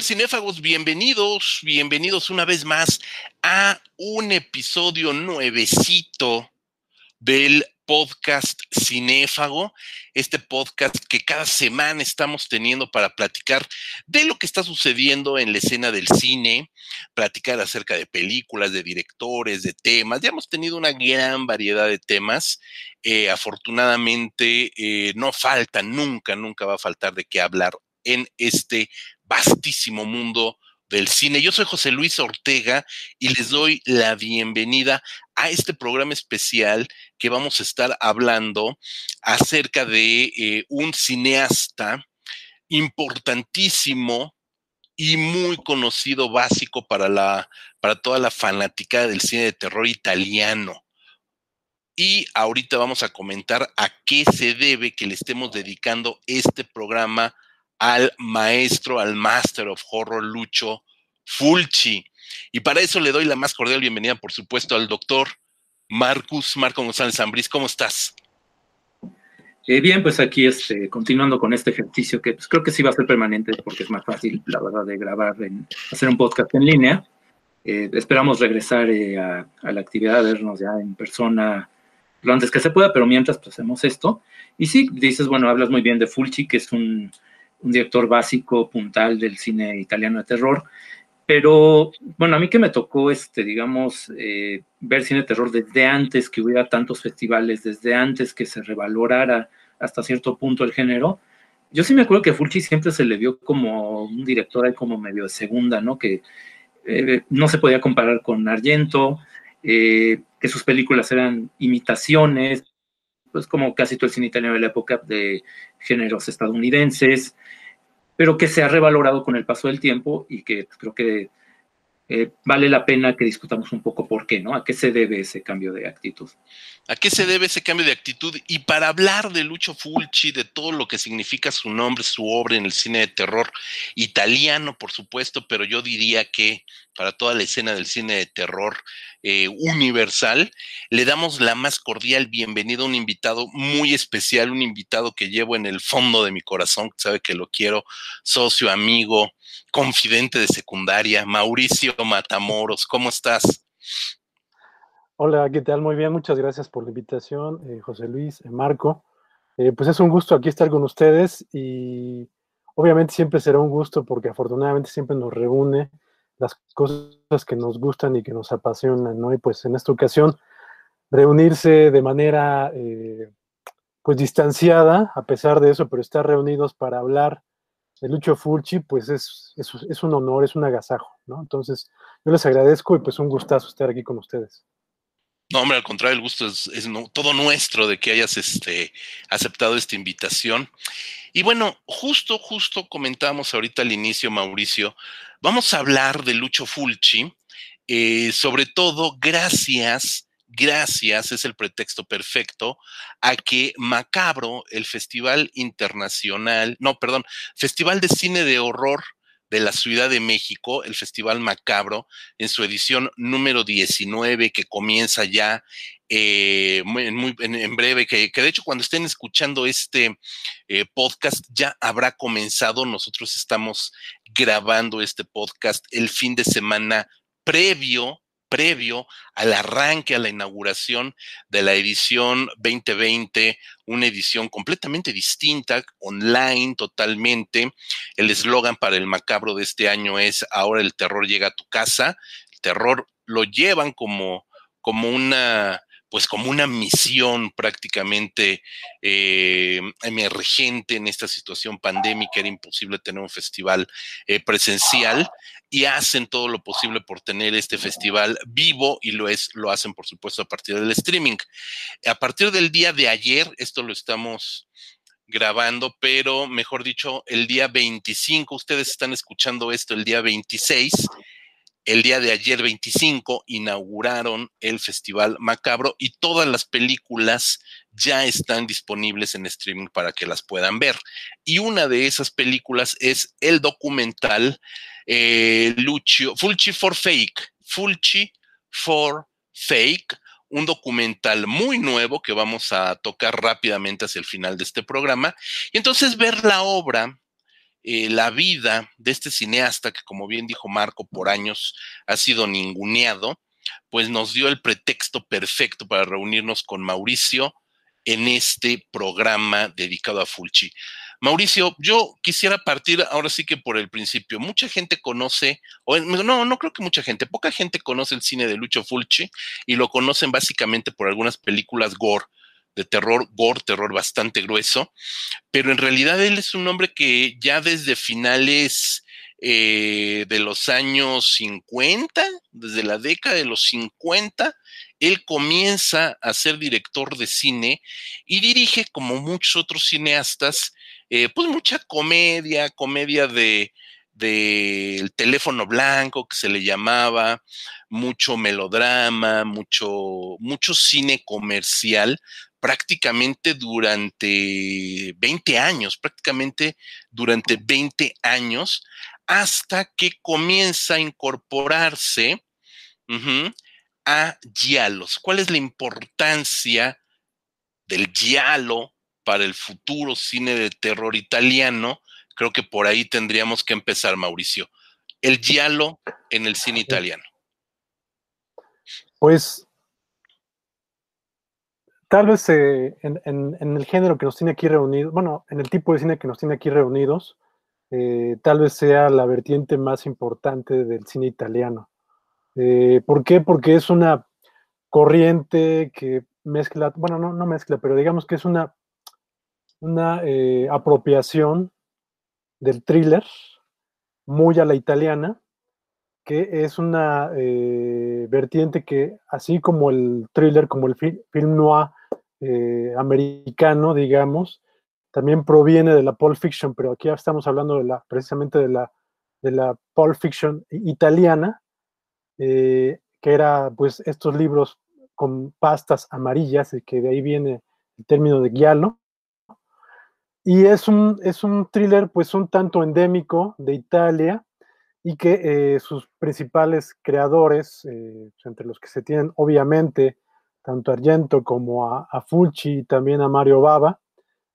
cinéfagos? Bienvenidos, bienvenidos una vez más a un episodio nuevecito del podcast Cinéfago, este podcast que cada semana estamos teniendo para platicar de lo que está sucediendo en la escena del cine, platicar acerca de películas, de directores, de temas. Ya hemos tenido una gran variedad de temas. Eh, afortunadamente, eh, no falta, nunca, nunca va a faltar de qué hablar en este vastísimo mundo del cine. Yo soy José Luis Ortega y les doy la bienvenida a este programa especial que vamos a estar hablando acerca de eh, un cineasta importantísimo y muy conocido básico para la para toda la fanática del cine de terror italiano. Y ahorita vamos a comentar a qué se debe que le estemos dedicando este programa al maestro, al Master of Horror Lucho Fulci. Y para eso le doy la más cordial bienvenida, por supuesto, al doctor Marcus Marco González Zambriz. ¿Cómo estás? Eh, bien, pues aquí este, continuando con este ejercicio que pues, creo que sí va a ser permanente porque es más fácil, la verdad, de grabar, en, hacer un podcast en línea. Eh, esperamos regresar eh, a, a, la actividad, vernos ya en persona lo antes que se pueda, pero mientras pues, hacemos esto. Y sí, dices, bueno, hablas muy bien de Fulci, que es un un director básico, puntal del cine italiano de terror. Pero, bueno, a mí que me tocó, este, digamos, eh, ver cine de terror desde antes que hubiera tantos festivales, desde antes que se revalorara hasta cierto punto el género, yo sí me acuerdo que Fulci siempre se le vio como un director ahí como medio de segunda, ¿no? Que eh, no se podía comparar con Argento, eh, que sus películas eran imitaciones, pues como casi todo el cine italiano de la época de géneros estadounidenses, pero que se ha revalorado con el paso del tiempo y que creo que eh, vale la pena que discutamos un poco por qué, ¿no? ¿A qué se debe ese cambio de actitud? ¿A qué se debe ese cambio de actitud? Y para hablar de Lucho Fulci, de todo lo que significa su nombre, su obra en el cine de terror italiano, por supuesto, pero yo diría que para toda la escena del cine de terror eh, universal, le damos la más cordial bienvenida a un invitado muy especial, un invitado que llevo en el fondo de mi corazón, sabe que lo quiero, socio, amigo, confidente de secundaria, Mauricio Matamoros, ¿cómo estás? Hola, ¿qué tal? Muy bien, muchas gracias por la invitación, eh, José Luis, eh, Marco. pues es un gusto aquí estar con ustedes y obviamente siempre será un gusto porque afortunadamente siempre nos reúne las cosas que nos gustan y que nos apasionan, ¿no? Y pues en esta ocasión, reunirse de manera, eh, pues distanciada, a pesar de eso, pero estar reunidos para hablar Lucho Fulci, pues es, es, un honor, es un agasajo, ¿no? Entonces, yo les agradezco y pues un gustazo estar aquí con ustedes. No, hombre, al contrario, el gusto es, todo nuestro de que hayas este, aceptado esta invitación. Y bueno, justo, justo comentamos ahorita al inicio, Mauricio, vamos a hablar de Lucho Fulci, eh, sobre todo gracias, gracias, es el pretexto perfecto, a que Macabro, el Festival Internacional, no, perdón, Festival de Cine de Horror de la Ciudad de México, el Festival Macabro, en su edición número 19, que comienza ya eh, en, breve, que, de hecho cuando estén escuchando este eh, podcast ya habrá comenzado. Nosotros estamos grabando este podcast el fin de semana previo previo al arranque, a la inauguración de la edición 2020, una edición completamente distinta, online totalmente. El eslogan para el macabro de este año es, ahora el terror llega a tu casa. El terror lo llevan como, como una pues como una misión prácticamente eh, emergente en esta situación pandémica, era imposible tener un festival eh, presencial y hacen todo lo posible por tener este festival vivo y lo es, lo hacen por supuesto a partir del streaming. A partir del día de ayer, esto lo estamos grabando, pero mejor dicho, el día 25, ustedes están escuchando esto el día 26, el día de ayer 25 inauguraron el Festival Macabro y todas las películas ya están disponibles en streaming para que las puedan ver. Y una de esas películas es el documental eh, Fulci for Fake, Fulci for Fake, un documental muy nuevo que vamos a tocar rápidamente hacia el final de este programa. Y entonces ver la obra eh, la vida de este cineasta que, como bien dijo Marco, por años ha sido ninguneado, pues nos dio el pretexto perfecto para reunirnos con Mauricio en este programa dedicado a Fulci. Mauricio, yo quisiera partir ahora sí que por el principio. Mucha gente conoce, o no, no creo que mucha gente, poca gente conoce el cine de Lucho Fulci y lo conocen básicamente por algunas películas gore, de terror, gore, terror bastante grueso, pero en realidad él es un hombre que ya desde finales eh, de los años 50, desde la década de los 50, él comienza a ser director de cine y dirige, como muchos otros cineastas, eh, pues mucha comedia, comedia de del teléfono blanco que se le llamaba, mucho melodrama, mucho, mucho cine comercial, prácticamente durante 20 años, prácticamente durante 20 años, hasta que comienza a incorporarse a giallos. ¿Cuál es la importancia del giallo para el futuro cine de terror italiano? Creo que por ahí tendríamos que empezar, Mauricio. El giallo en el cine italiano. Pues tal vez eh, en, el género que nos tiene aquí reunidos, bueno, en el tipo de cine que nos tiene aquí reunidos, eh, tal vez sea la vertiente más importante del cine italiano. Eh, ¿Por qué? Porque es una corriente que mezcla, bueno, no, no mezcla, pero digamos que es una, una apropiación del thriller muy a la italiana, que es una vertiente que, así como el thriller, como el film noir, eh, americano, digamos, también proviene de la Pulp Fiction, pero aquí estamos hablando de la, precisamente de la, de la Pulp Fiction italiana, eh, que era pues estos libros con pastas amarillas, y que de ahí viene el término de giallo. Y es un, es un thriller pues un tanto endémico de Italia y que eh, sus principales creadores, entre los que se tienen obviamente tanto a Argento como a, Fulci y también a Mario Bava,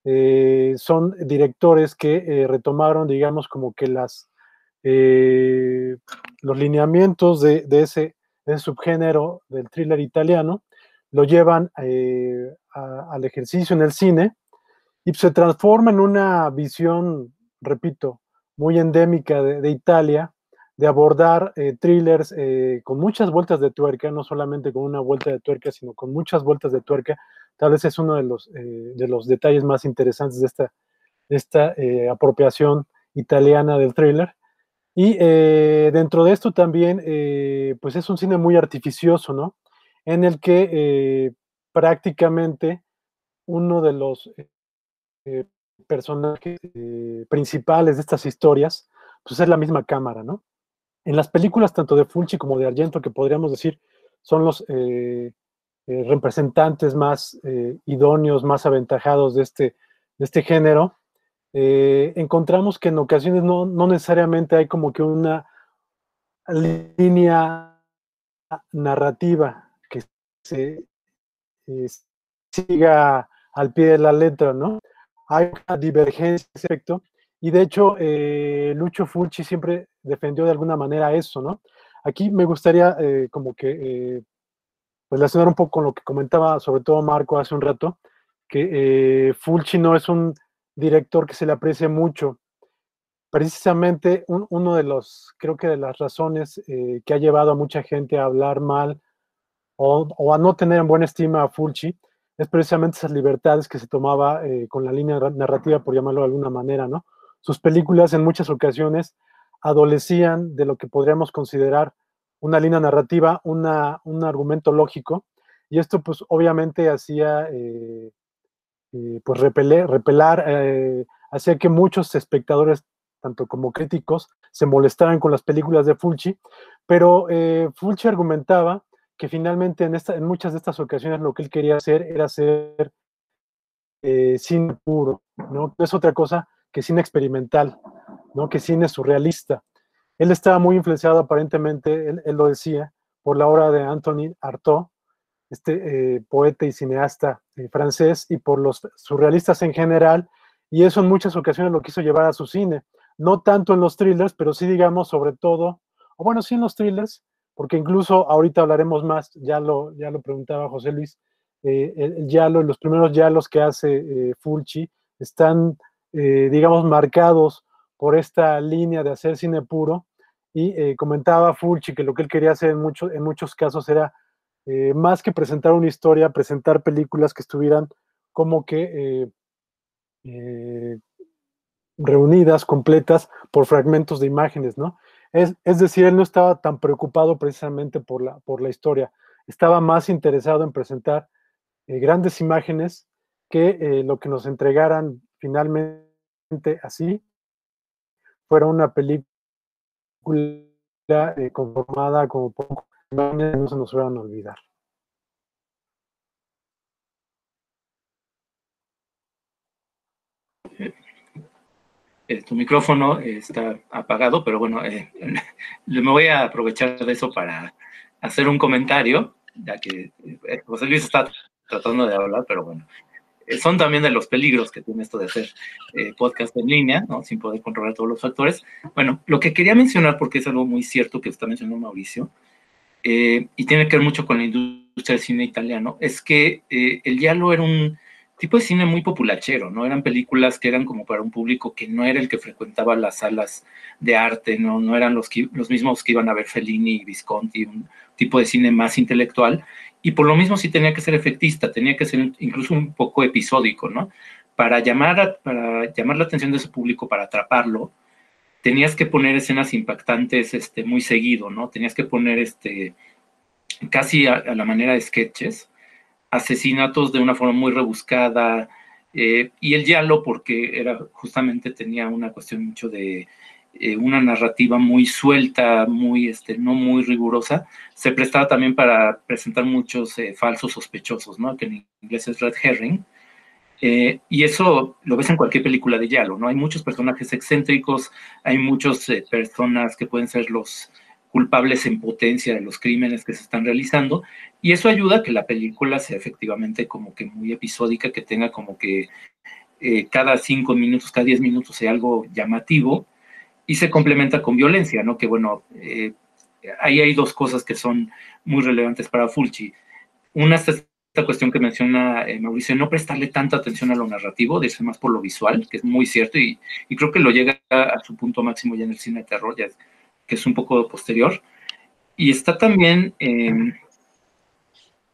eh, son directores que eh, retomaron, digamos, como que las, eh, los lineamientos de, ese, subgénero del thriller italiano, lo llevan al ejercicio en el cine y se transforma en una visión, repito, muy endémica de Italia, de abordar eh, thrillers eh, con muchas vueltas de tuerca, no solamente con una vuelta de tuerca, sino con muchas vueltas de tuerca. Tal vez es uno de los, eh, de los detalles más interesantes de esta, esta apropiación italiana del thriller. Y dentro de esto también, pues es un cine muy artificioso, ¿no? En el que prácticamente uno de los personajes principales de estas historias, pues es la misma cámara, ¿no? En las películas tanto de Fulci como de Argento, que podríamos decir son los eh, eh, representantes más eh, idóneos, más aventajados de este, de este género, encontramos que en ocasiones no, necesariamente hay como que una línea narrativa que se siga al pie de la letra, ¿no? Hay divergencia, efecto, y de hecho, Lucho Fulci siempre defendió de alguna manera eso, ¿no? Aquí me gustaría eh, como que eh, relacionar un poco con lo que comentaba sobre todo Marco hace un rato, que Fulci no es un director que se le aprecie mucho. Precisamente uno de los, creo que de las razones que ha llevado a mucha gente a hablar mal o, o, a no tener en buena estima a Fulci es precisamente esas libertades que se tomaba con la línea narrativa, por llamarlo de alguna manera, ¿no? Sus películas en muchas ocasiones adolecían de lo que podríamos considerar una línea narrativa, una, un argumento lógico, y esto pues obviamente hacía eh, eh, pues repeler, repelar, eh, hacía que muchos espectadores, tanto como críticos, se molestaran con las películas de Fulci, pero Fulci argumentaba que finalmente en, esta, en muchas de estas ocasiones lo que él quería hacer era hacer cine puro, ¿no? Es otra cosa que cine experimental, ¿no? que cine surrealista. Él estaba muy influenciado aparentemente, él, lo decía, por la obra de Anthony Artaud, este eh, poeta y cineasta eh, francés, y por los surrealistas en general, y eso en muchas ocasiones lo quiso llevar a su cine. no tanto en los thrillers, pero sí digamos sobre todo, o bueno, sí en los thrillers, porque incluso ahorita hablaremos más, ya lo, ya lo preguntaba José Luis, eh, el, Yalo, los primeros Yalos que hace Fulci están, digamos, marcados por esta línea de hacer cine puro, y comentaba Fulci que lo que él quería hacer en, muchos en muchos casos era más que presentar una historia, presentar películas que estuvieran como que reunidas, completas, por fragmentos de imágenes, ¿no? Es, es, decir, él no estaba tan preocupado precisamente por la, por la historia, estaba más interesado en presentar eh, grandes imágenes que eh, lo que nos entregaran finalmente así fuera una película eh, conformada como poco, no se nos fueran a olvidar. Eh, tu micrófono está apagado, pero bueno, eh, me voy a aprovechar de eso para hacer un comentario, ya que eh, José Luis está tratando de hablar, pero bueno, son también de los peligros que tiene esto de hacer podcast en línea, sin poder controlar todos los factores. Bueno, lo que quería mencionar, porque es algo muy cierto que está mencionando Mauricio, y tiene que ver mucho con la industria del cine italiano, es que el Yalo era un tipo de cine muy populachero, ¿no? Eran películas que eran como para un público que no era el que frecuentaba las salas de arte, no, no eran los, los mismos que iban a ver Fellini y Visconti, un tipo de cine más intelectual, y por lo mismo sí tenía que ser efectista, tenía que ser incluso un poco episódico, ¿no? Para llamar, para llamar la atención de ese público, para atraparlo, tenías que poner escenas impactantes este, muy seguido, ¿no? Tenías que poner este, casi a la manera de sketches, asesinatos de una forma muy rebuscada, eh, y el Yalo porque era justamente tenía una cuestión mucho de eh, una narrativa muy suelta, muy, este, no muy rigurosa, se prestaba también para presentar muchos eh, falsos sospechosos, ¿no? que en inglés es red herring, y eso lo ves en cualquier película de Yalo, ¿no? Hay muchos personajes excéntricos, hay muchas personas que pueden ser los culpables en potencia de los crímenes que se están realizando y eso ayuda a que la película sea efectivamente como que muy episódica, que tenga como que eh, cada cinco minutos, cada diez minutos sea algo llamativo y se complementa con violencia, ¿no? Que bueno, eh, ahí hay dos cosas que son muy relevantes para Fulci. Una es esta cuestión que menciona eh, Mauricio, no prestarle tanta atención a lo narrativo, de más por lo visual, que es muy cierto y, creo que lo llega a, su punto máximo ya en el cine de terror, ya que es un poco posterior. Y está también em,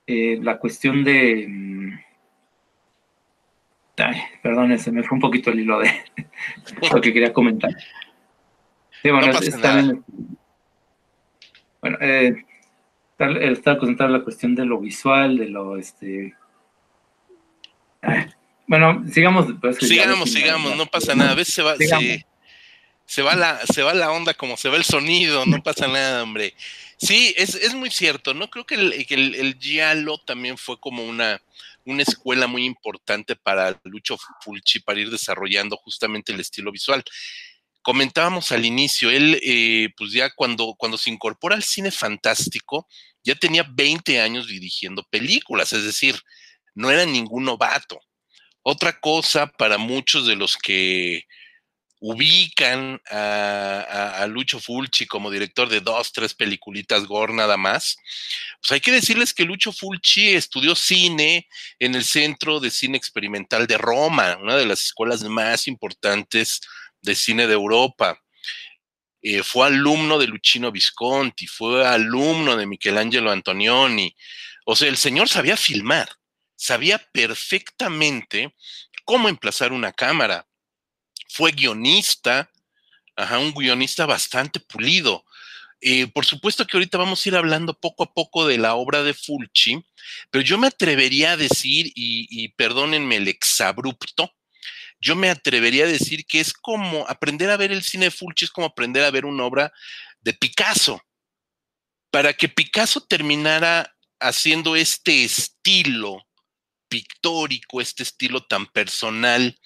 eh, la cuestión de... Mm, ay, me fue un poquito el hilo de lo que quería comentar. Sí, bueno, bueno, eh, estaba comentando la cuestión de lo visual, de lo, este... bueno, sigamos. Pues, sigamos, sigamos, no pasa nada. A veces se va, se va la, se va la onda como se va el sonido, no pasa nada, hombre. Sí, es, es muy cierto, ¿no? Creo que el, el, el Giallo también fue como una, una escuela muy importante para Lucho Fulci para ir desarrollando justamente el estilo visual. Comentábamos al inicio, él, eh, pues ya cuando, cuando se incorpora al cine fantástico, ya tenía 20 años dirigiendo películas, es decir, no era ningún novato. Otra cosa para muchos de los que ubican a, Lucho Fulci como director de dos, tres peliculitas gore nada más, pues hay que decirles que Lucho Fulci estudió cine en el Centro de Cine Experimental de Roma, una de las escuelas más importantes de cine de Europa. Eh, fue alumno de Luchino Visconti, fue alumno de Michelangelo Antonioni. O sea, el señor sabía filmar, sabía perfectamente cómo emplazar una cámara, fue guionista, ajá, un guionista bastante pulido. Eh, por supuesto que ahorita vamos a ir hablando poco a poco de la obra de Fulci, pero yo me atrevería a decir, y, perdónenme el exabrupto, yo me atrevería a decir que es como aprender a ver el cine Fulci, es como aprender a ver una obra de Picasso. Para que Picasso terminara haciendo este estilo pictórico, este estilo tan personal,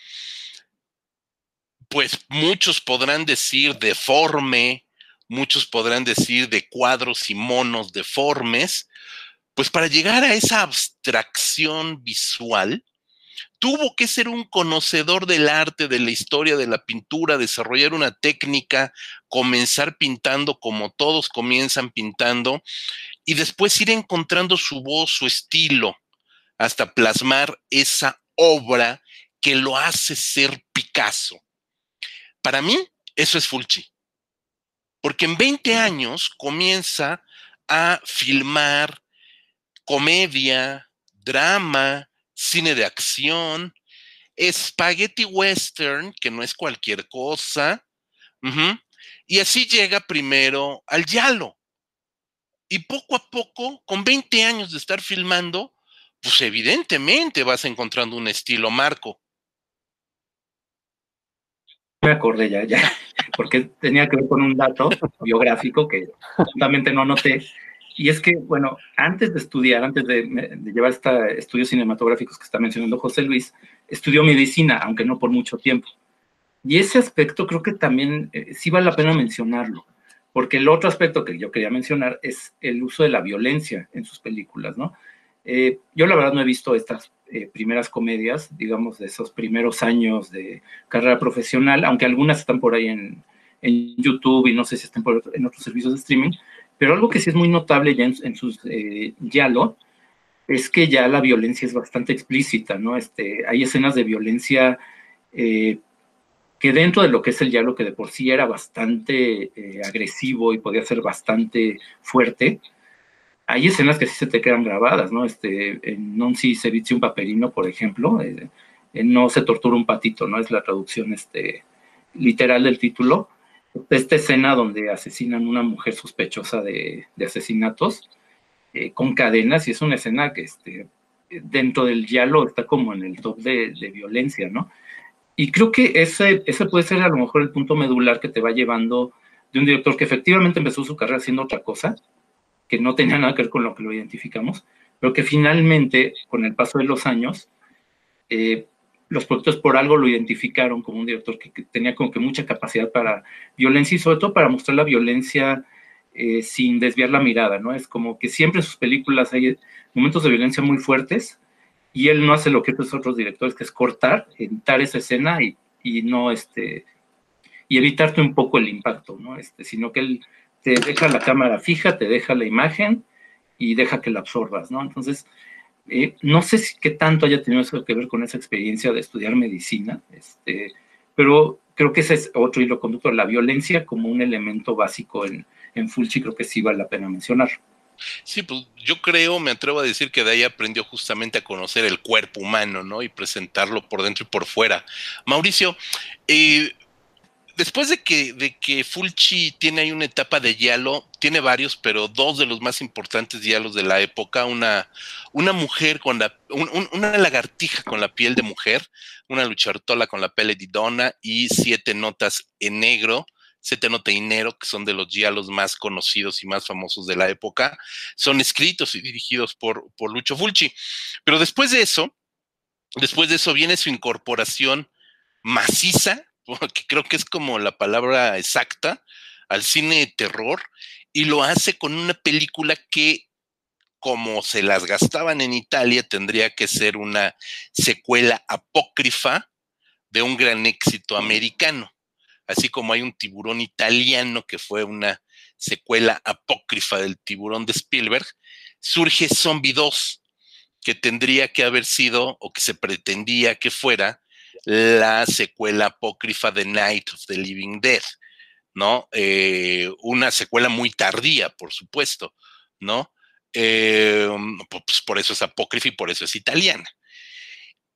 pues muchos podrán decir deforme, muchos podrán decir de cuadros y monos deformes, pues para llegar a esa abstracción visual, tuvo que ser un conocedor del arte, de la historia, de la pintura, desarrollar una técnica, comenzar pintando como todos comienzan pintando y después ir encontrando su voz, su estilo, hasta plasmar esa obra que lo hace ser Picasso. Para mí, eso es Fulci. Porque en 20 años comienza a filmar comedia, drama, cine de acción, spaghetti western, que no es cualquier cosa. Y así llega primero al Yalo. Y poco a poco, con 20 años de estar filmando, pues evidentemente vas encontrando un estilo marco. Me acordé ya, ya, porque tenía que ver con un dato biográfico que justamente no noté, y es que, bueno, antes de estudiar, antes de, llevar estos estudios cinematográficos que está mencionando José Luis, estudió medicina, aunque no por mucho tiempo. Y ese aspecto creo que también eh, sí vale la pena mencionarlo, porque el otro aspecto que yo quería mencionar es el uso de la violencia en sus películas, ¿no? Eh, yo la verdad no he visto estas eh, primeras comedias, digamos, de esos primeros años de carrera profesional, aunque algunas están por ahí en, en YouTube y no sé si están por, en otros servicios de streaming, pero algo que sí es muy notable ya en, sus eh, Yalo es que ya la violencia es bastante explícita, ¿no? Este, hay escenas de violencia eh, que dentro de lo que es el Yalo, que de por sí era bastante eh, agresivo y podía ser bastante fuerte, hay escenas que sí se te quedan grabadas, ¿no? Este, en Non si se un paperino, por ejemplo, en No se tortura un patito, ¿no? Es la traducción este, literal del título esta escena donde asesinan una mujer sospechosa de, asesinatos eh, con cadenas y es una escena que este, dentro del diálogo está como en el top de, violencia, ¿no? Y creo que ese, ese puede ser a lo mejor el punto medular que te va llevando de un director que efectivamente empezó su carrera haciendo otra cosa, que no tenía nada que ver con lo que lo identificamos, pero que finalmente, con el paso de los años, eh, los productores por algo lo identificaron como un director que, tenía como que mucha capacidad para violencia y sobre todo para mostrar la violencia eh, sin desviar la mirada, ¿no? Es como que siempre en sus películas hay momentos de violencia muy fuertes y él no hace lo que otros otros directores, que es cortar, editar esa escena y, y no, este, y evitarte un poco el impacto, ¿no? Este, sino que él te deja la cámara fija, te deja la imagen y deja que la absorbas, ¿no? Entonces, eh, no sé si qué tanto haya tenido eso que ver con esa experiencia de estudiar medicina, este, pero creo que ese es otro hilo conductor, la violencia como un elemento básico en, en Fulci, creo que sí vale la pena mencionar. Sí, pues yo creo, me atrevo a decir que de ahí aprendió justamente a conocer el cuerpo humano, ¿no? Y presentarlo por dentro y por fuera. Mauricio, eh, después de que, de que Fulci tiene ahí una etapa de hielo, tiene varios, pero dos de los más importantes hielos de la época, una, una mujer con la, una lagartija con la piel de mujer, una luchartola con la pele de donna y siete notas en negro, siete notas en negro, que son de los hielos más conocidos y más famosos de la época, son escritos y dirigidos por, por Lucho Fulci. Pero después de eso, después de eso viene su incorporación maciza que creo que es como la palabra exacta, al cine de terror y lo hace con una película que, como se las gastaban en Italia, tendría que ser una secuela apócrifa de un gran éxito americano. Así como hay un tiburón italiano que fue una secuela apócrifa del tiburón de Spielberg, surge Zombie 2, que tendría que haber sido o que se pretendía que fuera la secuela apócrifa de Night of the Living Dead, ¿no? Eh, una secuela muy tardía, por supuesto, ¿no? Eh, pues por eso es apócrifa y por eso es italiana.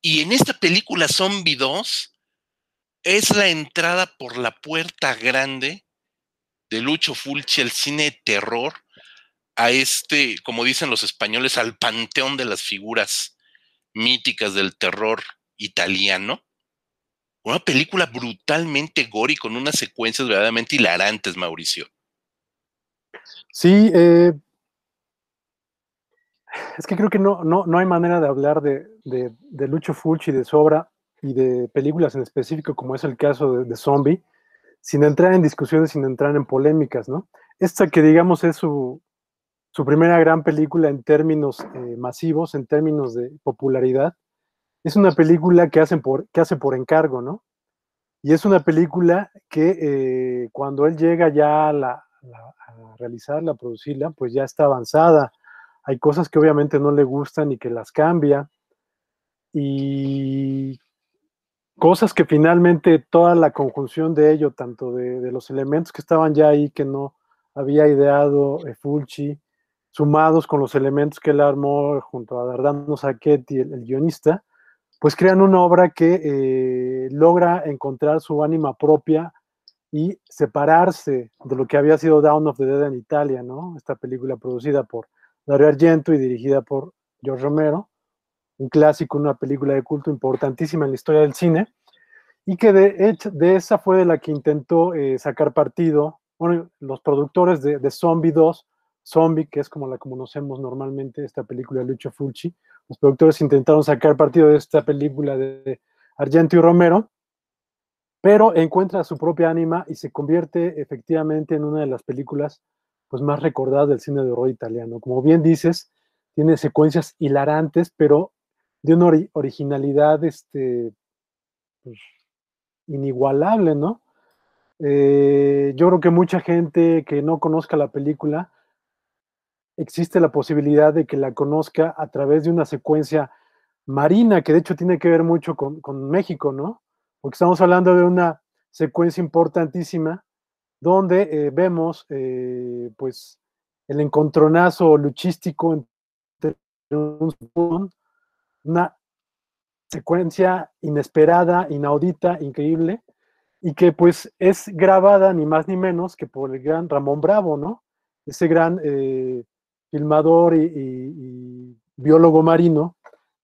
Y en esta película Zombie 2 es la entrada por la puerta grande de Lucho Fulci al cine de terror, a este, como dicen los españoles, al panteón de las figuras míticas del terror italiano, una película brutalmente gory con unas secuencias verdaderamente hilarantes, Mauricio. Sí, eh, es que creo que no, no, no hay manera de hablar de, de, Lucho Fulci, de Sobra y de películas en específico, como es el caso de, Zombie, sin entrar en discusiones, sin entrar en polémicas, ¿no? Esta que digamos es su, su primera gran película en términos eh, masivos, en términos de popularidad, es una película que, hacen por, que hace por encargo, ¿no? Y es una película que eh, cuando él llega ya a, la, a realizarla, a producirla, pues ya está avanzada. Hay cosas que obviamente no le gustan y que las cambia. Y cosas que finalmente toda la conjunción de ello, tanto de, los elementos que estaban ya ahí que no había ideado eh, Fulci, sumados con los elementos que él armó junto a Dardano Sacchetti, el guionista, pues crean una obra que eh, logra encontrar su ánima propia y separarse de lo que había sido Down of the Dead en Italia, ¿no? Esta película producida por Dario Argento y dirigida por George Romero, un clásico, una película de culto importantísima en la historia del cine, y que de esa fue de la que intentó eh, sacar partido, bueno, los productores de, de Zombie 2 Zombie, que es como la conocemos normalmente, esta película de Lucho Fulci. Los productores intentaron sacar partido de esta película de Argento y Romero, pero encuentra su propia ánima y se convierte efectivamente en una de las películas pues, más recordadas del cine de horror italiano. Como bien dices, tiene secuencias hilarantes, pero de una originalidad este, pues, inigualable, ¿no? Eh, yo creo que mucha gente que no conozca la película existe la posibilidad de que la conozca a través de una secuencia marina, que de hecho tiene que ver mucho con, México, ¿no? Porque estamos hablando de una secuencia importantísima donde eh, vemos, eh, pues, el encontronazo luchístico entre un, una secuencia inesperada, inaudita, increíble, y que pues es grabada ni más ni menos que por el gran Ramón Bravo, ¿no? Ese gran eh, filmador y, biólogo marino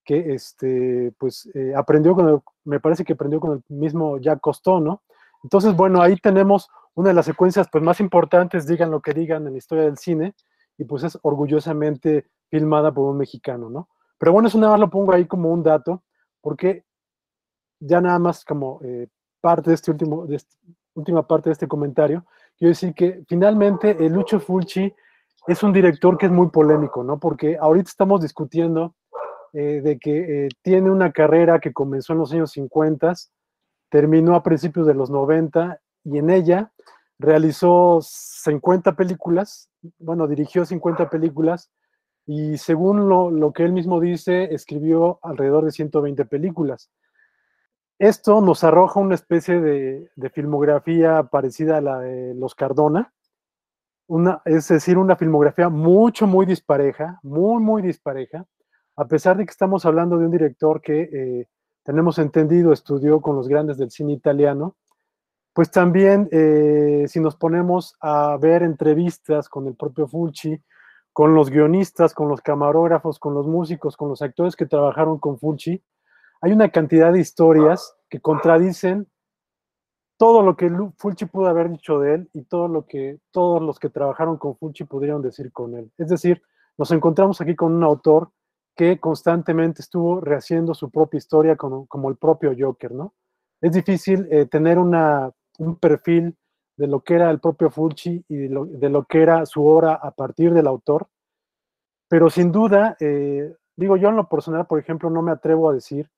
que este, pues, eh, aprendió con me parece que aprendió con el mismo Jacques Cousteau, ¿no? Entonces, bueno, ahí tenemos una de las secuencias pues, más importantes, digan lo que digan, en la historia del cine, y pues es orgullosamente filmada por un mexicano, ¿no? Pero bueno, eso nada más lo pongo ahí como un dato, porque ya nada más como eh, parte de este último, de última parte de este comentario, quiero decir que finalmente el Lucho Fulci es un director que es muy polémico, ¿no? Porque ahorita estamos discutiendo eh, de que eh, tiene una carrera que comenzó en los años 50, terminó a principios de los 90 y en ella realizó 50 películas, bueno, dirigió 50 películas y según lo, que él mismo dice, escribió alrededor de 120 películas. Esto nos arroja una especie de, de filmografía parecida a la de los Cardona, es decir, una filmografía mucho, muy dispareja, muy, muy dispareja, a pesar de que estamos hablando de un director que eh, tenemos entendido estudió con los grandes del cine italiano, pues también eh, si nos ponemos a ver entrevistas con el propio Fulci, con los guionistas, con los camarógrafos, con los músicos, con los actores que trabajaron con Fulci, hay una cantidad de historias que contradicen todo lo que Fulci pudo haber dicho de él y todo lo que todos los que trabajaron con Fulci pudieron decir con él. Es decir, nos encontramos aquí con un autor que constantemente estuvo rehaciendo su propia historia como, como el propio Joker, ¿no? Es difícil eh, tener una, un perfil de lo que era el propio Fulci y de lo, de lo, que era su obra a partir del autor, pero sin duda, eh, digo yo en lo personal, por ejemplo, no me atrevo a decir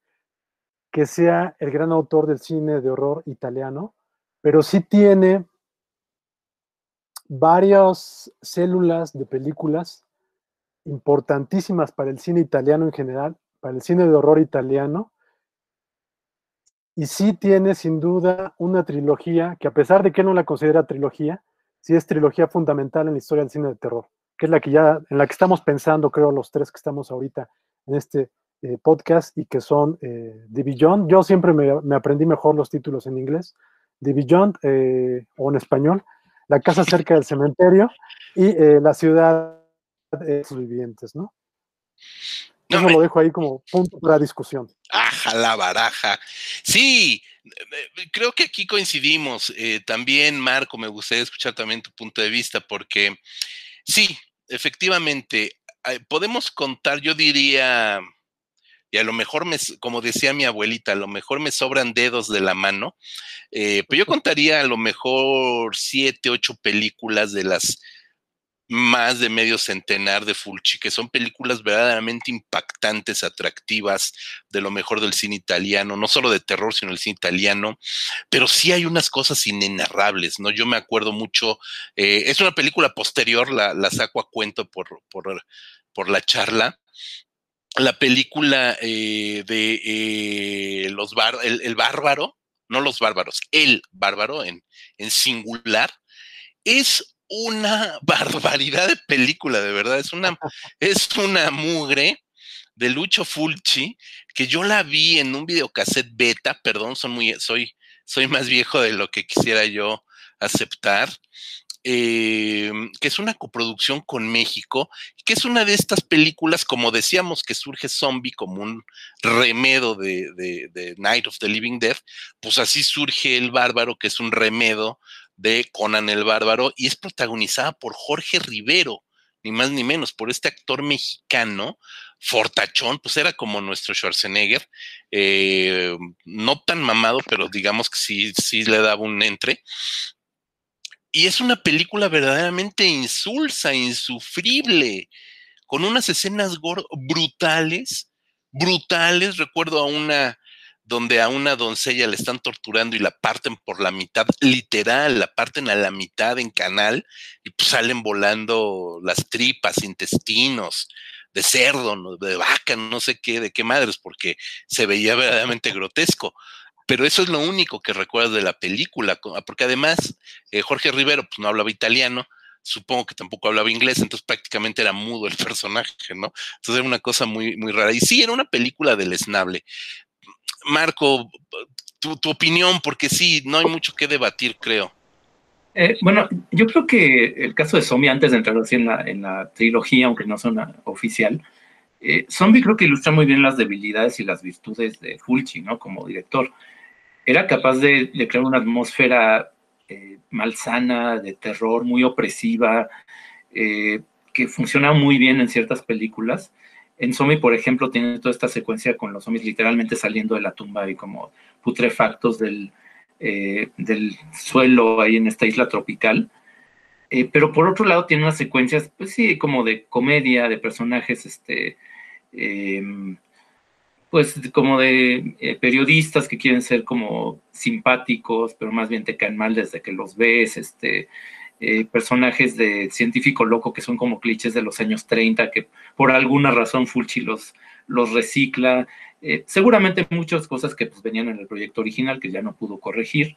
que sea el gran autor del cine de horror italiano, pero sí tiene varias células de películas importantísimas para el cine italiano en general, para el cine de horror italiano, y sí tiene sin duda una trilogía que a pesar de que no la considera trilogía, sí es trilogía fundamental en la historia del cine de terror, que es la que ya en la que estamos pensando, creo, los tres que estamos ahorita en este eh, podcast y que son eh, Yo siempre me, aprendí mejor los títulos en inglés. The eh, o en español, La casa cerca del cementerio y eh, La ciudad de sus vivientes, ¿no? No, Eso lo dejo ahí como punto para discusión. Aja, la baraja. Sí, creo que aquí coincidimos. también, Marco, me gustaría escuchar también tu punto de vista, porque sí, efectivamente, podemos contar, yo diría, y a lo mejor, me, como decía mi abuelita, a lo mejor me sobran dedos de la mano, eh, pero yo contaría a lo mejor siete, ocho películas de las más de medio centenar de Fulci, que son películas verdaderamente impactantes, atractivas, de lo mejor del cine italiano, no solo de terror, sino del cine italiano, pero sí hay unas cosas inenarrables, ¿no? Yo me acuerdo mucho, eh, es una película posterior, la, la saco a cuento por, por, por la charla, la película eh, de eh, los el, bárbaro, no los bárbaros, el bárbaro en, en singular, es una barbaridad de película, de verdad. Es una, es una mugre de Lucho Fulci que yo la vi en un videocassette beta, perdón, son muy, soy, soy más viejo de lo que quisiera yo aceptar. Eh, que es una coproducción con México, que es una de estas películas, como decíamos, que surge Zombie como un remedo de, de, Night of the Living Dead, pues así surge El Bárbaro, que es un remedo de Conan el Bárbaro, y es protagonizada por Jorge Rivero, ni más ni menos, por este actor mexicano, fortachón, pues era como nuestro Schwarzenegger, eh, no tan mamado, pero digamos que sí, sí le daba un entre, y es una película verdaderamente insulsa, insufrible, con unas escenas brutales, brutales. Recuerdo a una donde a una doncella le están torturando y la parten por la mitad, literal, la parten a la mitad en canal y pues salen volando las tripas, intestinos de cerdo, de vaca, no sé qué, de qué madres, porque se veía verdaderamente grotesco pero eso es lo único que recuerdas de la película, porque además eh, Jorge Rivero pues, no hablaba italiano, supongo que tampoco hablaba inglés, entonces prácticamente era mudo el personaje, ¿no? Entonces era una cosa muy, muy rara. Y sí, era una película del esnable. Marco, tu, opinión, porque sí, no hay mucho que debatir, creo. Eh, bueno, yo creo que el caso de Zombie, antes de entrar así en la, en la trilogía, aunque no sea oficial, eh, Zombie creo que ilustra muy bien las debilidades y las virtudes de Fulci, ¿no? Como director era capaz de, crear una atmósfera eh, malsana, de terror, muy opresiva, eh, que funciona muy bien en ciertas películas. En Zombie, por ejemplo, tiene toda esta secuencia con los zombies literalmente saliendo de la tumba y como putrefactos del, eh, del suelo ahí en esta isla tropical. pero por otro lado tiene unas secuencias, pues sí, como de comedia, de personajes, este, pues como de eh, periodistas que quieren ser como simpáticos, pero más bien te caen mal desde que los ves, este, eh, personajes de científico loco que son como clichés de los años 30, que por alguna razón Fulci los, recicla, eh, seguramente muchas cosas que pues, venían en el proyecto original que ya no pudo corregir.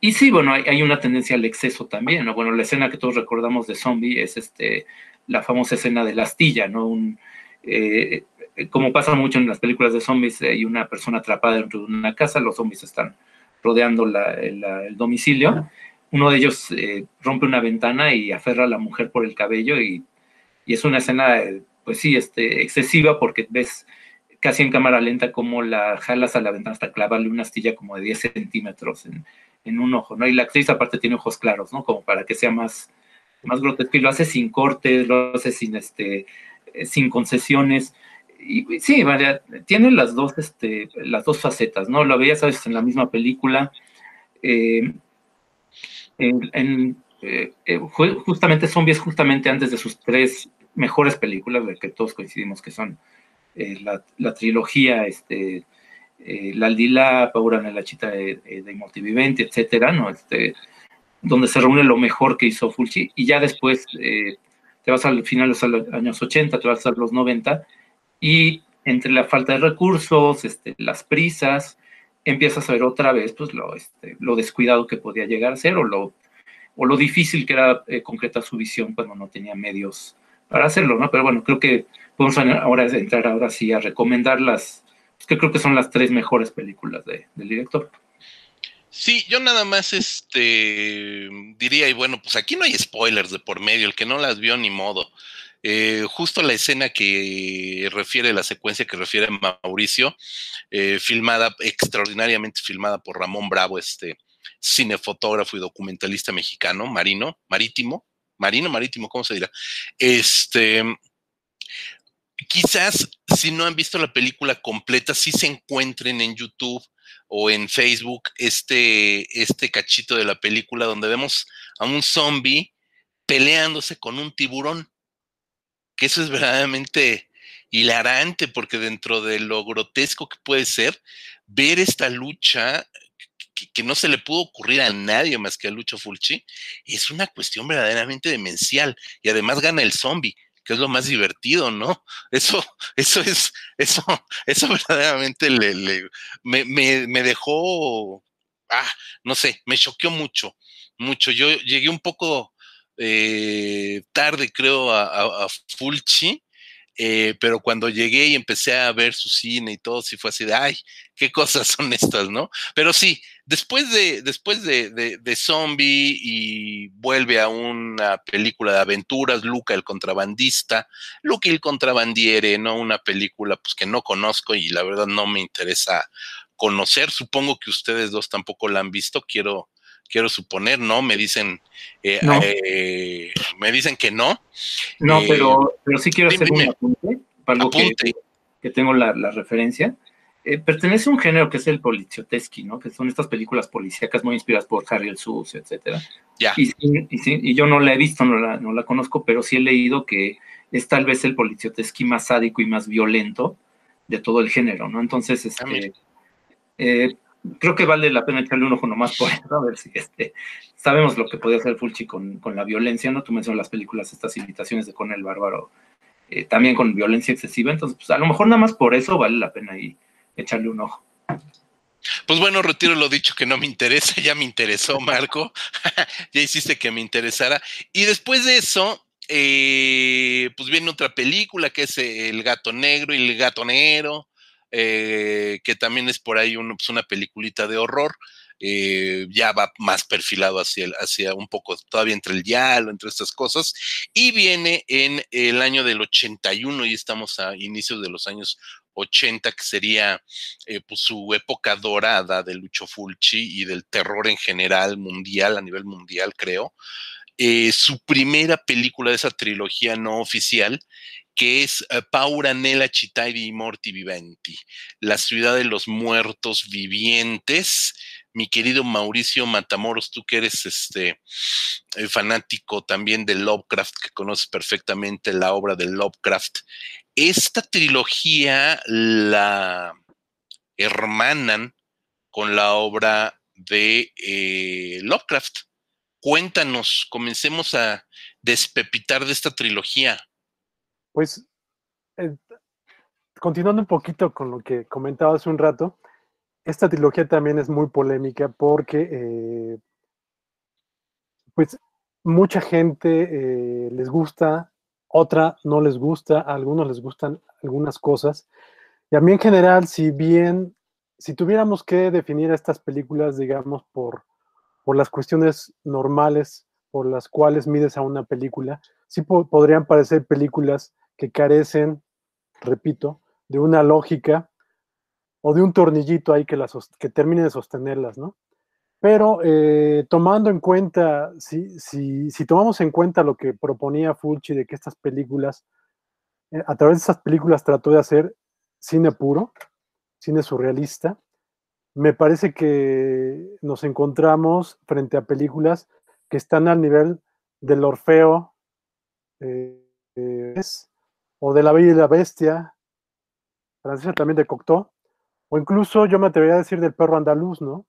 y sí, bueno, hay, hay, una tendencia al exceso también, ¿no? Bueno, la escena que todos recordamos de Zombie es este, la famosa escena de la astilla, ¿no? Un, eh, como pasa mucho en las películas de zombies, hay una persona atrapada dentro de una casa, los zombies están rodeando el domicilio. Uno de ellos eh, rompe una ventana y aferra a la mujer por el cabello y, es una escena, eh, pues sí, este, excesiva porque ves casi en cámara lenta cómo la jalas a la ventana hasta clavarle una astilla como de 10 centímetros en, un ojo, ¿no? Y la actriz aparte tiene ojos claros, ¿no? Como para que sea más, más grotesco y lo hace sin cortes, lo hace sin, este, sin concesiones y sí, tiene las dos, este, las dos facetas, ¿no? Lo veías, sabes, en la misma película. Eh, en, eh, eh, justamente Zombies, justamente antes de sus tres mejores películas, de que todos coincidimos que son la, trilogía, este, La Aldila, Paura en la chita de, de Mortivivente, etcétera, ¿no? Este, donde se reúne lo mejor que hizo Fulci, y ya después te vas al final de los años 80, te vas a los 90, y entre la falta de recursos, este, las prisas, empiezas a ver otra vez pues, lo, este, lo descuidado que podía llegar a ser o lo, o lo difícil que era eh, concretar su visión cuando no tenía medios para hacerlo, ¿no? Pero bueno, creo que podemos ahora entrar ahora sí a recomendar las, pues, que creo que son las tres mejores películas del director. Sí, yo nada más este diría, y bueno, pues aquí no hay spoilers de por medio, el que no las vio ni modo. Eh, justo la escena que refiere, la secuencia que refiere Mauricio, eh, filmada, extraordinariamente filmada por Ramón Bravo, este cinefotógrafo y documentalista mexicano, marino, marítimo, marino, marítimo, ¿cómo se dirá? Este, quizás si no han visto la película completa, sí se encuentren en YouTube o en Facebook este, este cachito de la película donde vemos a un zombie peleándose con un tiburón. Que eso es verdaderamente hilarante porque dentro de lo grotesco que puede ser, ver esta lucha que, no se le pudo ocurrir a nadie más que a Lucho Fulci, es una cuestión verdaderamente demencial. Y además gana el zombie, que es lo más divertido, ¿no? Eso, eso es, eso, eso verdaderamente le, me, me, dejó, ah, no sé, me choqueó mucho, mucho. Yo llegué un poco eh, tarde, creo, a, a Fulci eh, pero cuando llegué y empecé a ver su cine y todo, sí fue así de, ay, qué cosas son estas, ¿no? Pero sí, después de, después de, de, Zombie y vuelve a una película de aventuras, Luca el contrabandista, Luca el contrabandiere, ¿no? Una película pues que no conozco y la verdad no me interesa conocer. Supongo que ustedes dos tampoco la han visto, quiero quiero suponer, ¿no? Me dicen, eh, eh, me dicen que no. No, eh, pero, pero sí quiero hacer un apunte, para algo Que, tengo la, referencia. pertenece a un género que es el policioteschi, ¿no? Que son estas películas policíacas muy inspiradas por Harry el Sus, etcétera. Ya. Y, y, yo no la he visto, no la, no la conozco, pero sí he leído que es tal vez el policioteschi más sádico y más violento de todo el género, ¿no? Entonces, ah, este, creo que vale la pena echarle un ojo nomás por eso, a ver si este, sabemos lo que podía hacer Fulci con, con la violencia, ¿no? Tú mencionas las películas, estas imitaciones de Con el Bárbaro, eh, también con violencia excesiva, entonces, pues a lo mejor nada más por eso vale la pena ahí echarle un ojo. Pues bueno, retiro lo dicho que no me interesa, ya me interesó, Marco, ya hiciste que me interesara. Y después de eso, eh, pues viene otra película que es El gato negro y el gato negro, eh, que también es por ahí pues, una peliculita de horror. Eh, ya va más perfilado hacia, hacia un poco todavía entre el diálogo, entre estas cosas, y viene en el año del 81 y estamos a inicios de los años 80, que sería eh, pues, su época dorada de Lucho Fulci y del terror en general mundial, a nivel mundial, creo. su primera película de esa trilogía no oficial que es eh, Paura Nella Città di Morti Viventi, la ciudad de los muertos vivientes. Mi querido Mauricio Matamoros, tú que eres este eh, fanático también de Lovecraft, que conoces perfectamente la obra de Lovecraft, esta trilogía la hermanan con la obra de eh, Lovecraft. Cuéntanos, comencemos a despepitar de esta trilogía. Pues, eh, continuando un poquito con lo que comentaba hace un rato, esta trilogía también es muy polémica porque, eh, pues, mucha gente eh, les gusta, otra no les gusta, a algunos les gustan algunas cosas. Y a mí en general, si bien, si tuviéramos que definir estas películas, digamos, por, por las cuestiones normales por las cuales mides a una película, sí podrían parecer películas que carecen, repito, de una lógica o de un tornillito ahí que, que termine de sostenerlas, ¿no? Pero eh, tomando en cuenta, si, tomamos en cuenta lo que proponía Fulci de que estas películas, eh, a través de estas películas trató de hacer cine puro, cine surrealista, me parece que nos encontramos frente a películas que están al nivel del Orfeo, eh, o de La Bella y la Bestia, francesa también de Cocteau, o incluso yo me atrevería a decir del Perro Andaluz, ¿no?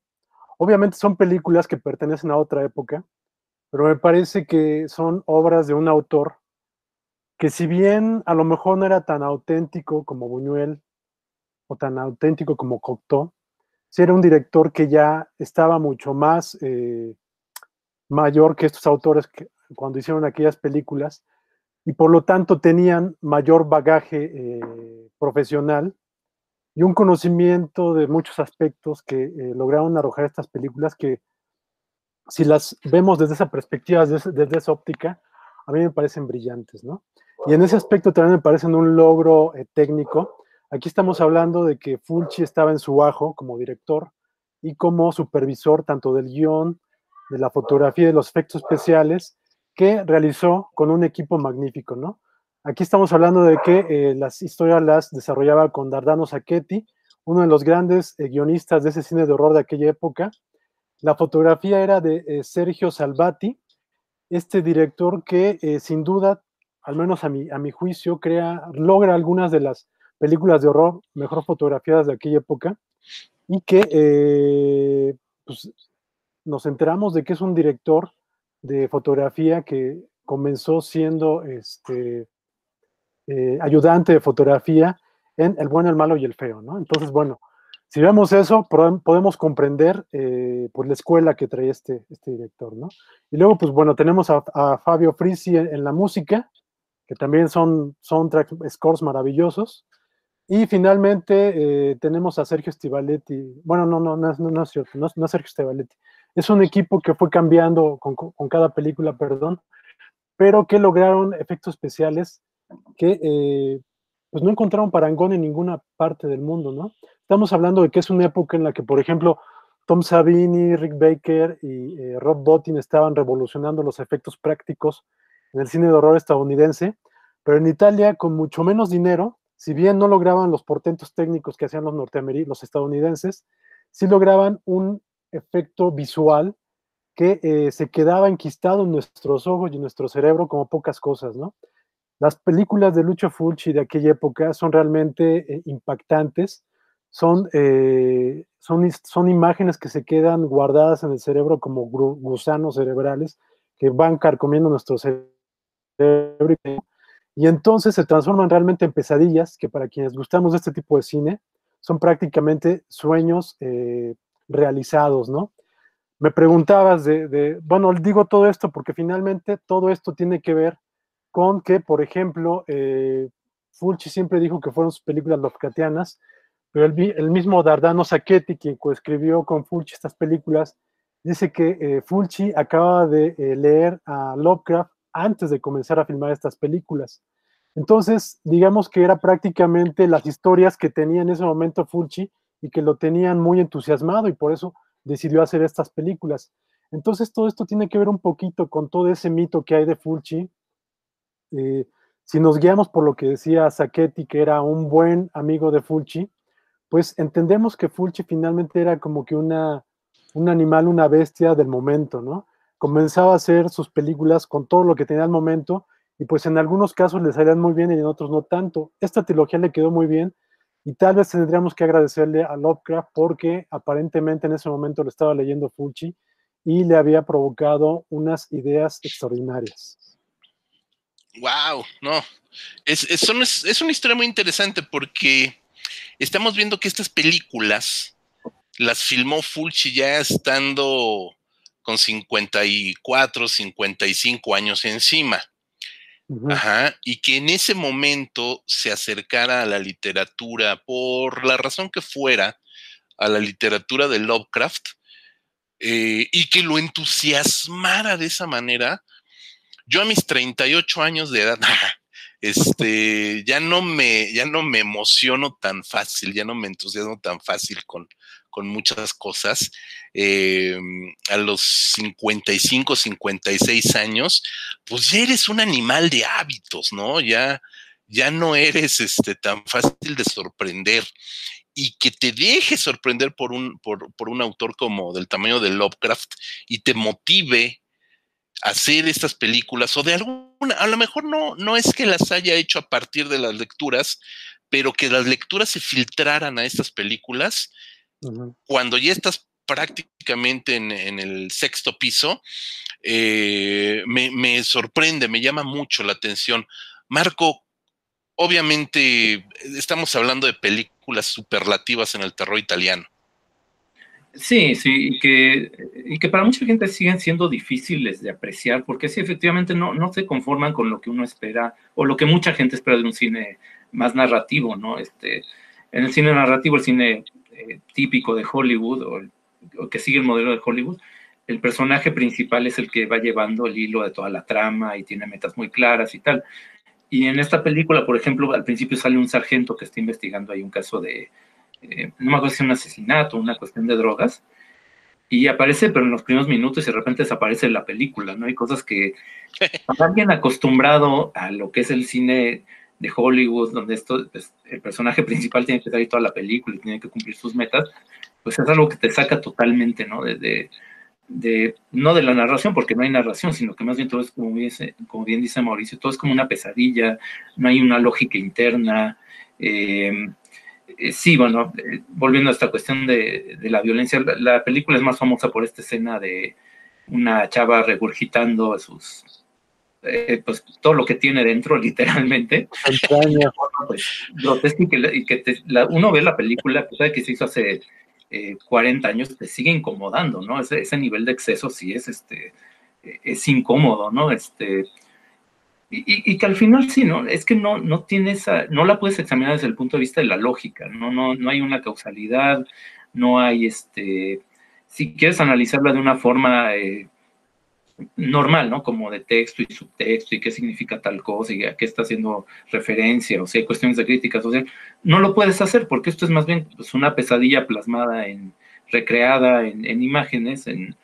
Obviamente son películas que pertenecen a otra época, pero me parece que son obras de un autor que si bien a lo mejor no era tan auténtico como Buñuel o tan auténtico como Cocteau, sí era un director que ya estaba mucho más eh, mayor que estos autores que, cuando hicieron aquellas películas y por lo tanto tenían mayor bagaje eh, profesional y un conocimiento de muchos aspectos que eh, lograron arrojar estas películas que si las vemos desde esa perspectiva, desde, esa óptica, a mí me parecen brillantes, ¿no? Y en ese aspecto también me parecen un logro eh, técnico. Aquí estamos hablando de que Fulci estaba en su ajo como director y como supervisor tanto del guion, de la fotografía y de los efectos especiales, que realizó con un equipo magnífico, ¿no? Aquí estamos hablando de que eh, las historias las desarrollaba con Dardano Sacchetti, uno de los grandes eh, guionistas de ese cine de horror de aquella época. La fotografía era de eh, Sergio Salvati este director que sin duda, al menos a mi, a mi juicio, crea, logra algunas de las películas de horror mejor fotografiadas de aquella época y que pues, nos enteramos de que es un director de fotografía que comenzó siendo este, eh, ayudante de fotografía en El bueno, el malo y el feo, ¿no? Entonces, bueno, si vemos eso, podemos comprender eh, pues la escuela que trae este, este director, ¿no? Y luego, pues bueno, tenemos a, Fabio Frisi en, la música, que también son soundtrack scores maravillosos. Y finalmente eh, tenemos a Sergio Stivaletti. Bueno, no, no, no, no, es cierto, no, es Sergio Stivaletti. Es un equipo que fue cambiando con, con, cada película, perdón, pero que lograron efectos especiales que eh, pues no encontraron parangón en ninguna parte del mundo, ¿no? Estamos hablando de que es una época en la que, por ejemplo, Tom Savini, Rick Baker y eh, Rob Bottin estaban revolucionando los efectos prácticos en el cine de horror estadounidense, pero en Italia, con mucho menos dinero, si bien no lograban los portentos técnicos que hacían los norteamericanos, los estadounidenses, sí lograban un efecto visual que eh, se quedaba enquistado en nuestros ojos y en nuestro cerebro como pocas cosas, ¿no? Las películas de Lucho Fulci de aquella época son realmente eh, impactantes son, eh, son, son imágenes que se quedan guardadas en el cerebro como gusanos cerebrales que van carcomiendo nuestro cerebro y entonces se transforman realmente en pesadillas que para quienes gustamos de este tipo de cine son prácticamente sueños realizados, ¿no? Me preguntabas de, bueno, digo todo esto porque finalmente todo esto tiene que ver con que, por ejemplo, eh, Fulci siempre dijo que fueron sus películas Lovecraftianas, pero el, mismo Dardano Sacchetti, quien coescribió con Fulci estas películas, dice que eh, Fulci acaba de eh, leer a Lovecraft antes de comenzar a filmar estas películas. Entonces, digamos que era prácticamente las historias que tenía en ese momento Fulci y que lo tenían muy entusiasmado y por eso decidió hacer estas películas. Entonces, todo esto tiene que ver un poquito con todo ese mito que hay de Fulci. Eh, si nos guiamos por lo que decía Sacchetti, que era un buen amigo de Fulci, pues entendemos que Fulci finalmente era como que una, un animal, una bestia del momento, ¿no? Comenzaba a hacer sus películas con todo lo que tenía al momento y pues en algunos casos le salían muy bien y en otros no tanto. Esta trilogía le quedó muy bien y tal vez tendríamos que agradecerle a Lovecraft porque aparentemente en ese momento lo estaba leyendo Fulci y le había provocado unas ideas extraordinarias. Wow, no, es, es, es una historia muy interesante porque estamos viendo que estas películas las filmó Fulci ya estando con 54, 55 años encima. Ajá, y que en ese momento se acercara a la literatura, por la razón que fuera, a la literatura de Lovecraft, eh, y que lo entusiasmara de esa manera. Yo a mis 38 años de edad, este, ya no me, ya no me emociono tan fácil, ya no me entusiasmo tan fácil con, con muchas cosas. Eh, a los 55, 56 años, pues ya eres un animal de hábitos, ¿no? Ya, ya no eres este, tan fácil de sorprender y que te deje sorprender por un, por, por un autor como del tamaño de Lovecraft y te motive hacer estas películas o de alguna, a lo mejor no, no es que las haya hecho a partir de las lecturas, pero que las lecturas se filtraran a estas películas cuando ya estás prácticamente en, el sexto piso, eh, me, me, sorprende, me llama mucho la atención. Marco, obviamente estamos hablando de películas superlativas en el terror italiano. Sí, sí, y que, y que para mucha gente siguen siendo difíciles de apreciar, porque sí, efectivamente no, no se conforman con lo que uno espera, o lo que mucha gente espera de un cine más narrativo, ¿no? Este, en el cine narrativo, el cine eh, típico de Hollywood, o, o, que sigue el modelo de Hollywood, el personaje principal es el que va llevando el hilo de toda la trama y tiene metas muy claras y tal. Y en esta película, por ejemplo, al principio sale un sargento que está investigando ahí un caso de, eh, no me acuerdo si es un asesinato, una cuestión de drogas, y aparece, pero en los primeros minutos y de repente desaparece la película, ¿no? Hay cosas que para alguien acostumbrado a lo que es el cine de Hollywood, donde esto, pues, el personaje principal tiene que salir toda la película y tiene que cumplir sus metas, pues es algo que te saca totalmente, ¿no? De, de, no de la narración, porque no hay narración, sino que más bien todo es, como, dice, como bien dice Mauricio, todo es como una pesadilla, no hay una lógica interna. Eh, eh, sí, bueno, eh, volviendo a esta cuestión de, la violencia, la, película es más famosa por esta escena de una chava regurgitando sus, pues todo lo que tiene dentro, literalmente. pues, y que, uno ve la película, pues, que se hizo hace 40 eh, años te sigue incomodando, ¿no? Ese, ese nivel de exceso sí es, este, es incómodo, ¿no? Este, y, y, que al final sí, ¿no? Es que no, no tienes, no la puedes examinar desde el punto de vista de la lógica, ¿no? No, no hay una causalidad, no hay, este, si quieres analizarla de una forma eh, normal, ¿no? Como de texto y subtexto y qué significa tal cosa y a qué está haciendo referencia, o sea, cuestiones de crítica social, no lo puedes hacer porque esto es más bien pues, una pesadilla plasmada en, recreada en, imágenes, en,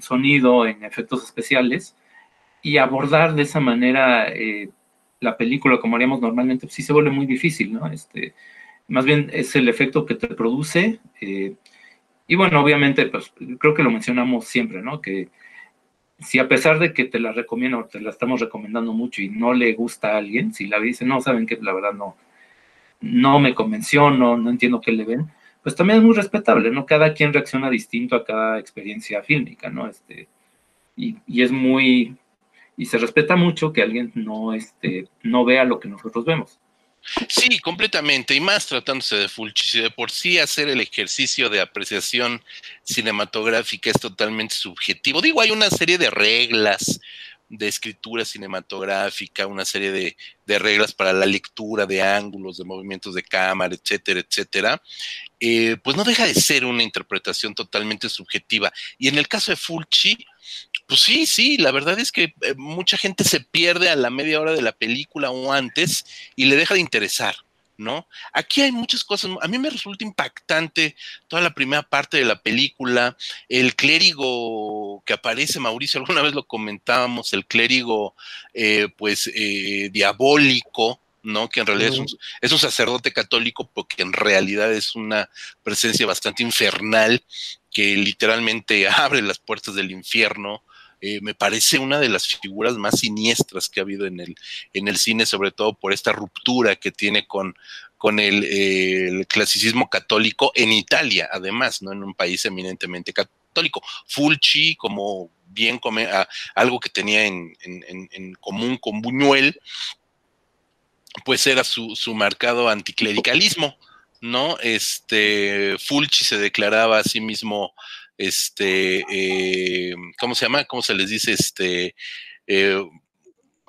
sonido, en efectos especiales, y abordar de esa manera eh, la película como haríamos normalmente, pues sí se vuelve muy difícil, ¿no? Este, más bien es el efecto que te produce, eh, y bueno, obviamente, pues creo que lo mencionamos siempre, ¿no? Que si a pesar de que te la recomiendo, te la estamos recomendando mucho y no le gusta a alguien, si la dice, no, saben que la verdad no, no me convenció, no, no entiendo qué le ven, pues también es muy respetable, ¿no? Cada quien reacciona distinto a cada experiencia fílmica, ¿no? Este, y, y es muy, y se respeta mucho que alguien no, este, no vea lo que nosotros vemos. Sí, completamente, y más tratándose de Fulci. Si de por sí hacer el ejercicio de apreciación cinematográfica es totalmente subjetivo. Digo, hay una serie de reglas de escritura cinematográfica, una serie de, de reglas para la lectura de ángulos, de movimientos de cámara, etcétera, etcétera. Eh, pues no deja de ser una interpretación totalmente subjetiva. Y en el caso de Fulci, pues sí, sí, la verdad es que eh, mucha gente se pierde a la media hora de la película o antes y le deja de interesar, ¿no? Aquí hay muchas cosas, a mí me resulta impactante toda la primera parte de la película, el clérigo que aparece, Mauricio, alguna vez lo comentábamos, el clérigo eh, pues eh, diabólico, ¿no? Que en realidad es, un, es, un, sacerdote católico, porque en realidad es una presencia bastante infernal que literalmente abre las puertas del infierno eh, me parece una de las figuras más siniestras que ha habido en el, en el cine, sobre todo por esta ruptura que tiene con, con el, clasicismo católico en Italia, además, ¿no? En un país eminentemente católico. Fulci, como bien come, algo que tenía en, en, común con Buñuel, pues era su, su marcado anticlericalismo, ¿no? Este, Fulci se declaraba a sí mismo este, eh, ¿cómo se llama? ¿Cómo se les dice? Este, eh,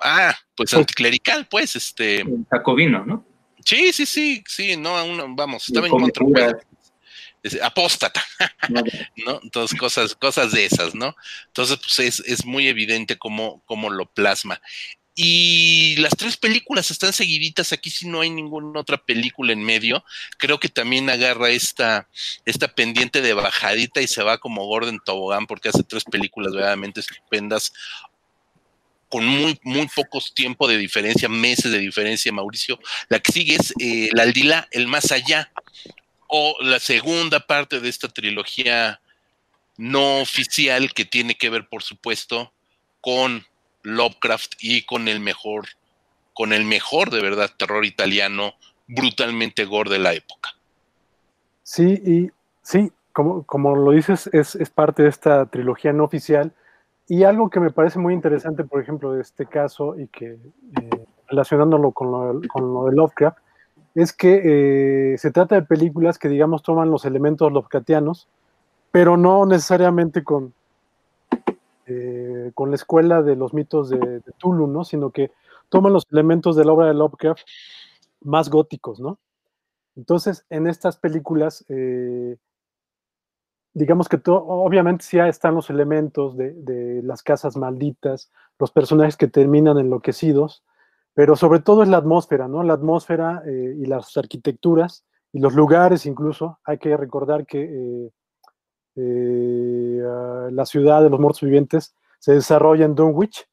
ah, pues, anticlerical, pues, este. Jacobino, ¿no? Sí, sí, sí, sí, no, aún, vamos, estaba en contra. Pues, apóstata, ¿no? Entonces, cosas, cosas de esas, ¿no? Entonces, pues es, es muy evidente cómo, cómo lo plasma. Y las tres películas están seguiditas, aquí si no hay ninguna otra película en medio. Creo que también agarra esta, esta pendiente de bajadita y se va como Gordon Tobogán porque hace tres películas verdaderamente estupendas con muy, muy pocos tiempos de diferencia, meses de diferencia, Mauricio. La que sigue es eh, La Aldila, El Más Allá, o la segunda parte de esta trilogía no oficial que tiene que ver, por supuesto, con Lovecraft y con el mejor, con el mejor de verdad terror italiano brutalmente gore de la época. Sí, y sí, como, como lo dices, es, parte de esta trilogía no oficial. Y algo que me parece muy interesante, por ejemplo, de este caso, y que eh, relacionándolo con lo, con lo, de Lovecraft, es que eh, se trata de películas que, digamos, toman los elementos Lovecraftianos, pero no necesariamente con, eh, con la escuela de los mitos de, de, Tulu, ¿no? Sino que toman los elementos de la obra de Lovecraft más góticos, ¿no? Entonces, en estas películas, eh, digamos que obviamente sí están los elementos de, las casas malditas, los personajes que terminan enloquecidos, pero sobre todo es la atmósfera, ¿no? La atmósfera eh, y las arquitecturas y los lugares incluso. Hay que recordar que la ciudad de los muertos vivientes se desarrolla en Dunwich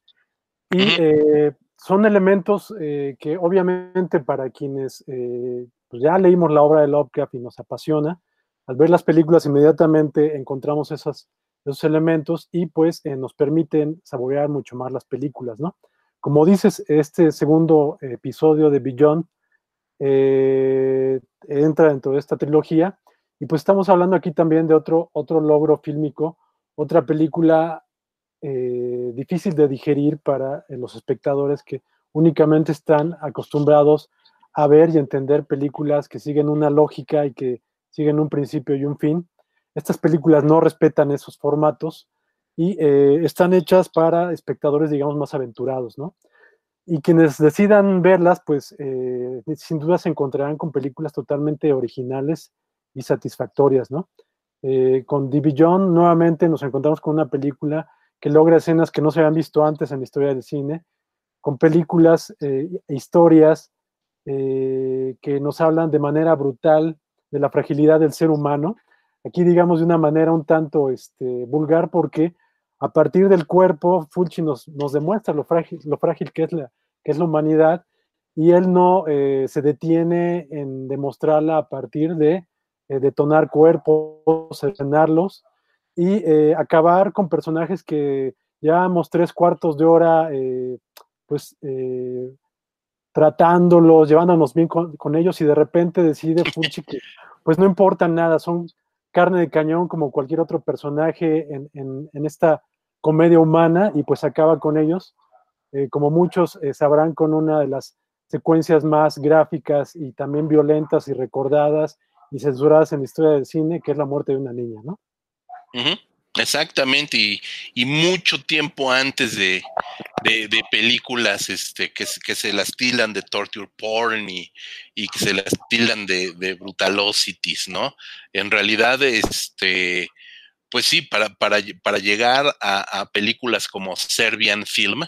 y eh, son elementos eh, que obviamente para quienes pues ya leímos la obra de Lovecraft y nos apasiona, al ver las películas inmediatamente encontramos esas, esos elementos y pues eh, nos permiten saborear mucho más las películas, ¿no? Como dices, este segundo episodio de Beyond eh, entra dentro de esta trilogía y pues estamos hablando aquí también de otro, otro logro fílmico, otra película eh, difícil de digerir para los espectadores que únicamente están acostumbrados a ver y entender películas que siguen una lógica y que siguen un principio y un fin. Estas películas no respetan esos formatos y eh, están hechas para espectadores, digamos, más aventurados, ¿no? Y quienes decidan verlas, pues eh, sin duda se encontrarán con películas totalmente originales y satisfactorias, ¿no? Eh, con. John nuevamente nos encontramos con una película que logra escenas que no se habían visto antes en la historia del cine, con películas e historias que nos hablan de manera brutal de la fragilidad del ser humano aquí digamos de una manera un tanto este, vulgar porque a partir del cuerpo Fulci nos, demuestra lo frágil, lo frágil que, es la, que es la humanidad y él no eh, se detiene en demostrarla a partir de eh, detonar cuerpos, estrenarlos y eh, acabar con personajes que llevamos tres cuartos de hora pues tratándolos, llevándonos bien con, con, ellos y de repente decide Fulci que pues no importa nada, son carne de cañón como cualquier otro personaje en, esta comedia humana y pues acaba con ellos, eh, como muchos eh, sabrán, con una de las secuencias más gráficas y también violentas y recordadas y censuradas en la historia del cine, que es la muerte de una niña, ¿no? Exactamente, y, mucho tiempo antes de, películas este, que, que, se las tildan de torture porn y, que se las tildan de, de, ¿no? En realidad, este, pues sí, para, para, para llegar a, a, películas como Serbian Film,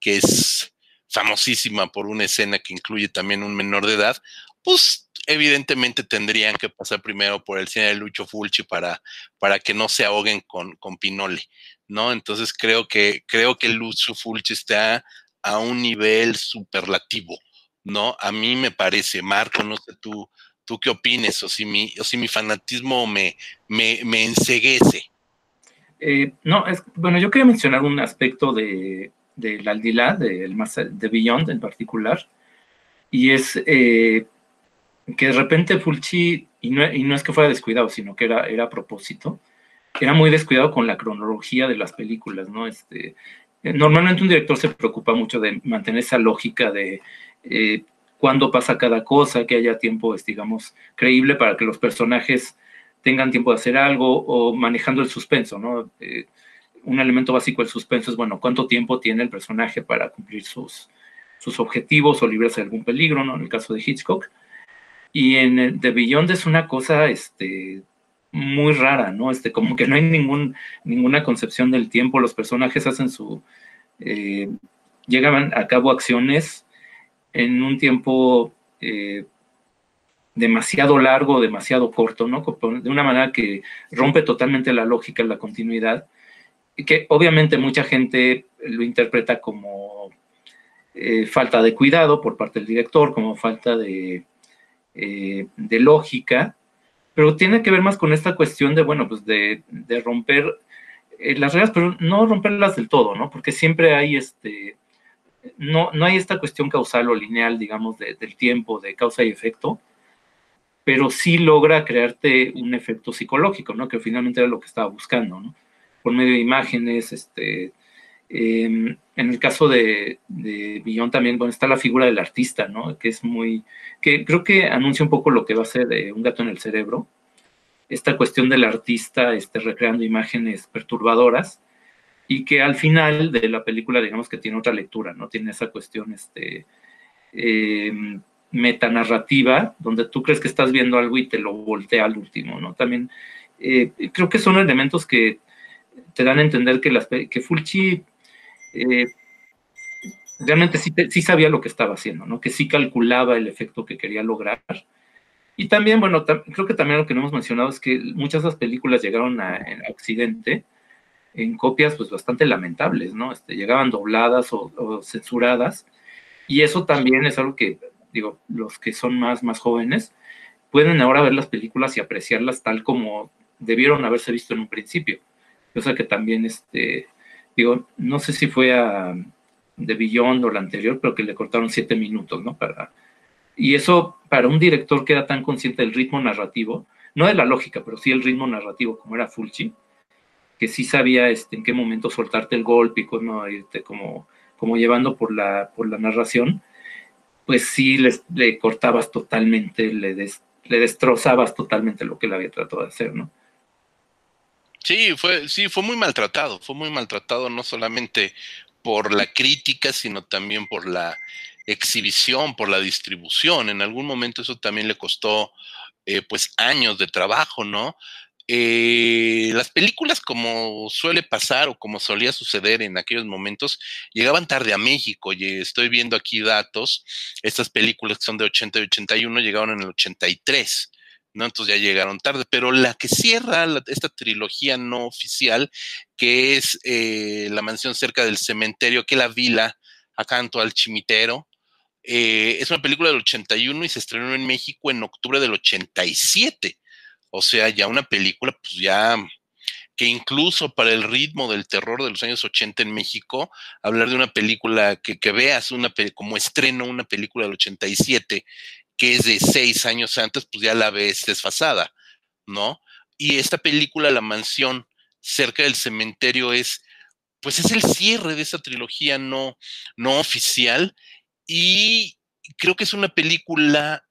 que es famosísima por una escena que incluye también un menor de edad, pues evidentemente tendrían que pasar primero por el cine de Lucho Fulci para, para que no se ahoguen con, con Pinole, ¿no? Entonces creo que, creo que Lucio Fulci está a un nivel superlativo, ¿no? A mí me parece, Marco, no sé tú, tú qué opines, o si mi, o si mi fanatismo me, me, me enseguece. Eh, no, es, bueno, yo quería mencionar un aspecto de, del Aldilá, de, de Beyond en particular, y es eh, que de repente Fulci, y no, y no, es que fuera descuidado, sino que era, era a propósito, era muy descuidado con la cronología de las películas, ¿no? Este, normalmente un director se preocupa mucho de mantener esa lógica de eh, cuándo pasa cada cosa, que haya tiempo, digamos, creíble para que los personajes tengan tiempo de hacer algo o manejando el suspenso, ¿no? Eh, un elemento básico del suspenso es, bueno, cuánto tiempo tiene el personaje para cumplir sus, sus objetivos o librarse de algún peligro, ¿no? En el caso de Hitchcock. Y en The Beyond es una cosa este, muy rara, ¿no? Este, como que no hay ningún, ninguna concepción del tiempo, los personajes hacen su... Eh, a cabo acciones en un tiempo eh, demasiado largo, demasiado corto, ¿no? De una manera que rompe totalmente la lógica, la continuidad, y que obviamente mucha gente lo interpreta como eh, falta de cuidado por parte del director, como falta de, eh, de lógica, pero tiene que ver más con esta cuestión de, bueno, pues de, romper eh, las reglas, pero no romperlas del todo, ¿no? Porque siempre hay este, no, no hay esta cuestión causal o lineal, digamos, del tiempo, de causa y efecto, pero sí logra crearte un efecto psicológico, ¿no? Que finalmente era lo que estaba buscando, ¿no? Por medio de imágenes, este, em, en el caso de, de Billón también, bueno, está la figura del artista, ¿no? Que es muy, que creo que anuncia un poco lo que va a ser de Un gato en el cerebro. Esta cuestión del artista este, recreando imágenes perturbadoras y que al final de la película, digamos que tiene otra lectura, ¿no? Tiene esa cuestión, este, eh, metanarrativa, donde tú crees que estás viendo algo y te lo voltea al último, ¿no? También eh, creo que son elementos que te dan a entender que, las, que eh, realmente sí, sabía lo que estaba haciendo, ¿no? Que sí calculaba el efecto que quería lograr. Y también, bueno, creo que también lo que no hemos mencionado es que muchas de esas películas llegaron a, Occidente en copias pues bastante lamentables, ¿no? Este, llegaban dobladas o, censuradas. Y eso también es algo que, digo, los que son más, más jóvenes pueden ahora ver las películas y apreciarlas tal como debieron haberse visto en un principio cosa que también, este, digo, no sé si fue a de Beyond o la anterior, pero que le cortaron siete minutos, ¿no? Para, y eso, para un director que era tan consciente del ritmo narrativo, no de la lógica, pero sí el ritmo narrativo, como era Fulci, que sí sabía este, en qué momento soltarte el golpe y cómo irte como, llevando por la, por la narración, pues sí le cortabas totalmente, le, le destrozabas totalmente lo que él había tratado de hacer, ¿no? Sí, fue, sí, fue muy maltratado, fue muy maltratado no solamente por la crítica, sino también por la exhibición, por la distribución. En algún momento eso también le costó eh, pues años de trabajo, ¿no? Eh, las películas, como suele pasar o como solía suceder en aquellos momentos, llegaban tarde a México. Y estoy viendo aquí datos. Estas películas que son de 80 y 81 llegaron en el 83. Entonces ya llegaron tarde, pero la que cierra esta trilogía no oficial, que es eh, La mansión cerca del cementerio, que la vila, en al chimitero, eh, es una película del 81 y se estrenó en México en octubre del 87. O sea, ya una película, pues ya que incluso para el ritmo del terror de los años 80 en México, hablar de una película que, que veas una como estreno una película del 87 que es de seis años antes, pues ya la ves desfasada, ¿no? Y esta película, La Mansión, cerca del cementerio, es, pues es el cierre de esa trilogía no, no oficial y creo que es una película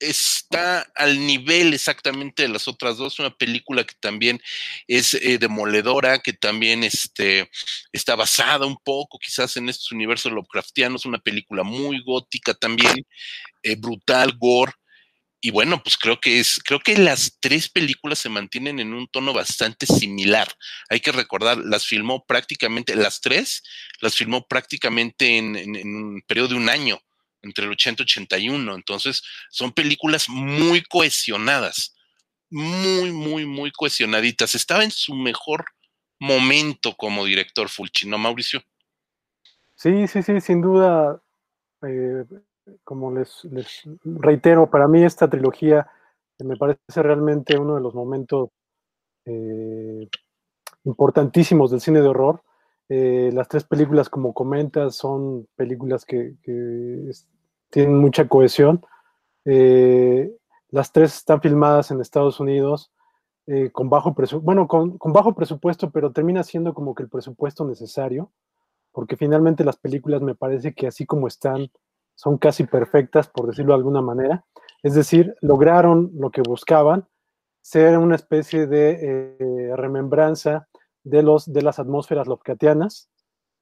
está al nivel exactamente de las otras dos, una película que también es eh, demoledora, que también este, está basada un poco quizás en estos universos Lovecraftianos, una película muy gótica también, eh, brutal, gore. Y bueno, pues creo que es, creo que las tres películas se mantienen en un tono bastante similar. Hay que recordar, las filmó prácticamente, las tres, las filmó prácticamente en, en un periodo de un año entre el 80 y 81. Entonces, son películas muy cohesionadas, muy, muy, muy cohesionaditas. Estaba en su mejor momento como director Fulci, ¿no, Mauricio? Sí, sí, sí, sin duda. Eh, como les, reitero, para mí esta trilogía me parece realmente uno de los momentos eh, importantísimos del cine de horror. Eh, las tres películas, como comentas, son películas que, tienen mucha cohesión. Eh, las tres están filmadas en Estados Unidos eh, con bajo presupuesto, bueno, con, bajo presupuesto, pero termina siendo como que el presupuesto necesario, porque finalmente las películas me parece que así como están, son casi perfectas, por decirlo de alguna manera. Es decir, lograron lo que buscaban, ser una especie de remembranza de, los, de las atmósferas Lovecraftianas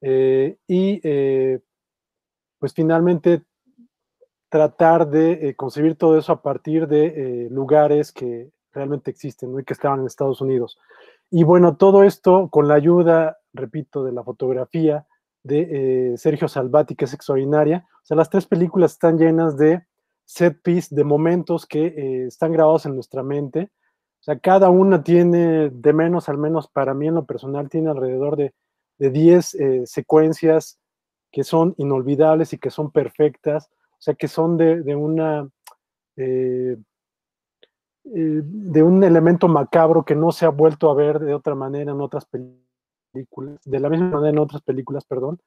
eh, y eh, pues finalmente tratar de eh, concebir todo eso a partir de lugares que realmente existen y que estaban en Estados Unidos. Y bueno, todo esto con la ayuda, repito, de la fotografía de Sergio Salvati, que es extraordinaria. O sea, las tres películas están llenas de set piece, de momentos que están grabados en nuestra mente o sea, cada una tiene, de menos al menos para mí en lo personal, tiene alrededor de, 10 eh, secuencias que son inolvidables y que son perfectas, o sea, que son de, una... Eh, eh, de un elemento macabro que no se ha vuelto a ver de otra manera en otras películas, de la misma manera en otras películas, perdón,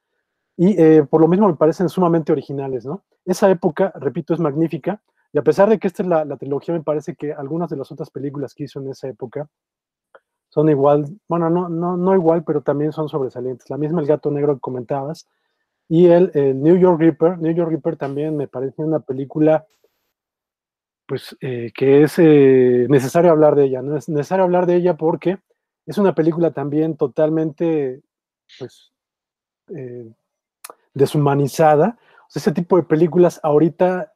y por lo mismo me parecen sumamente originales, ¿no? Esa época, repito, es magnífica, y a pesar de que esta es la, trilogía, me parece que algunas de las otras películas que hizo en esa época son igual, bueno, no, no, no igual, pero también son sobresalientes. La misma El Gato Negro que comentabas y el, New York Reaper. New York Reaper también me parece una película pues eh, que es eh, necesario hablar de ella, ¿no? Es necesario hablar de ella porque es una película también totalmente, pues, eh, deshumanizada. O sea, ese tipo de películas ahorita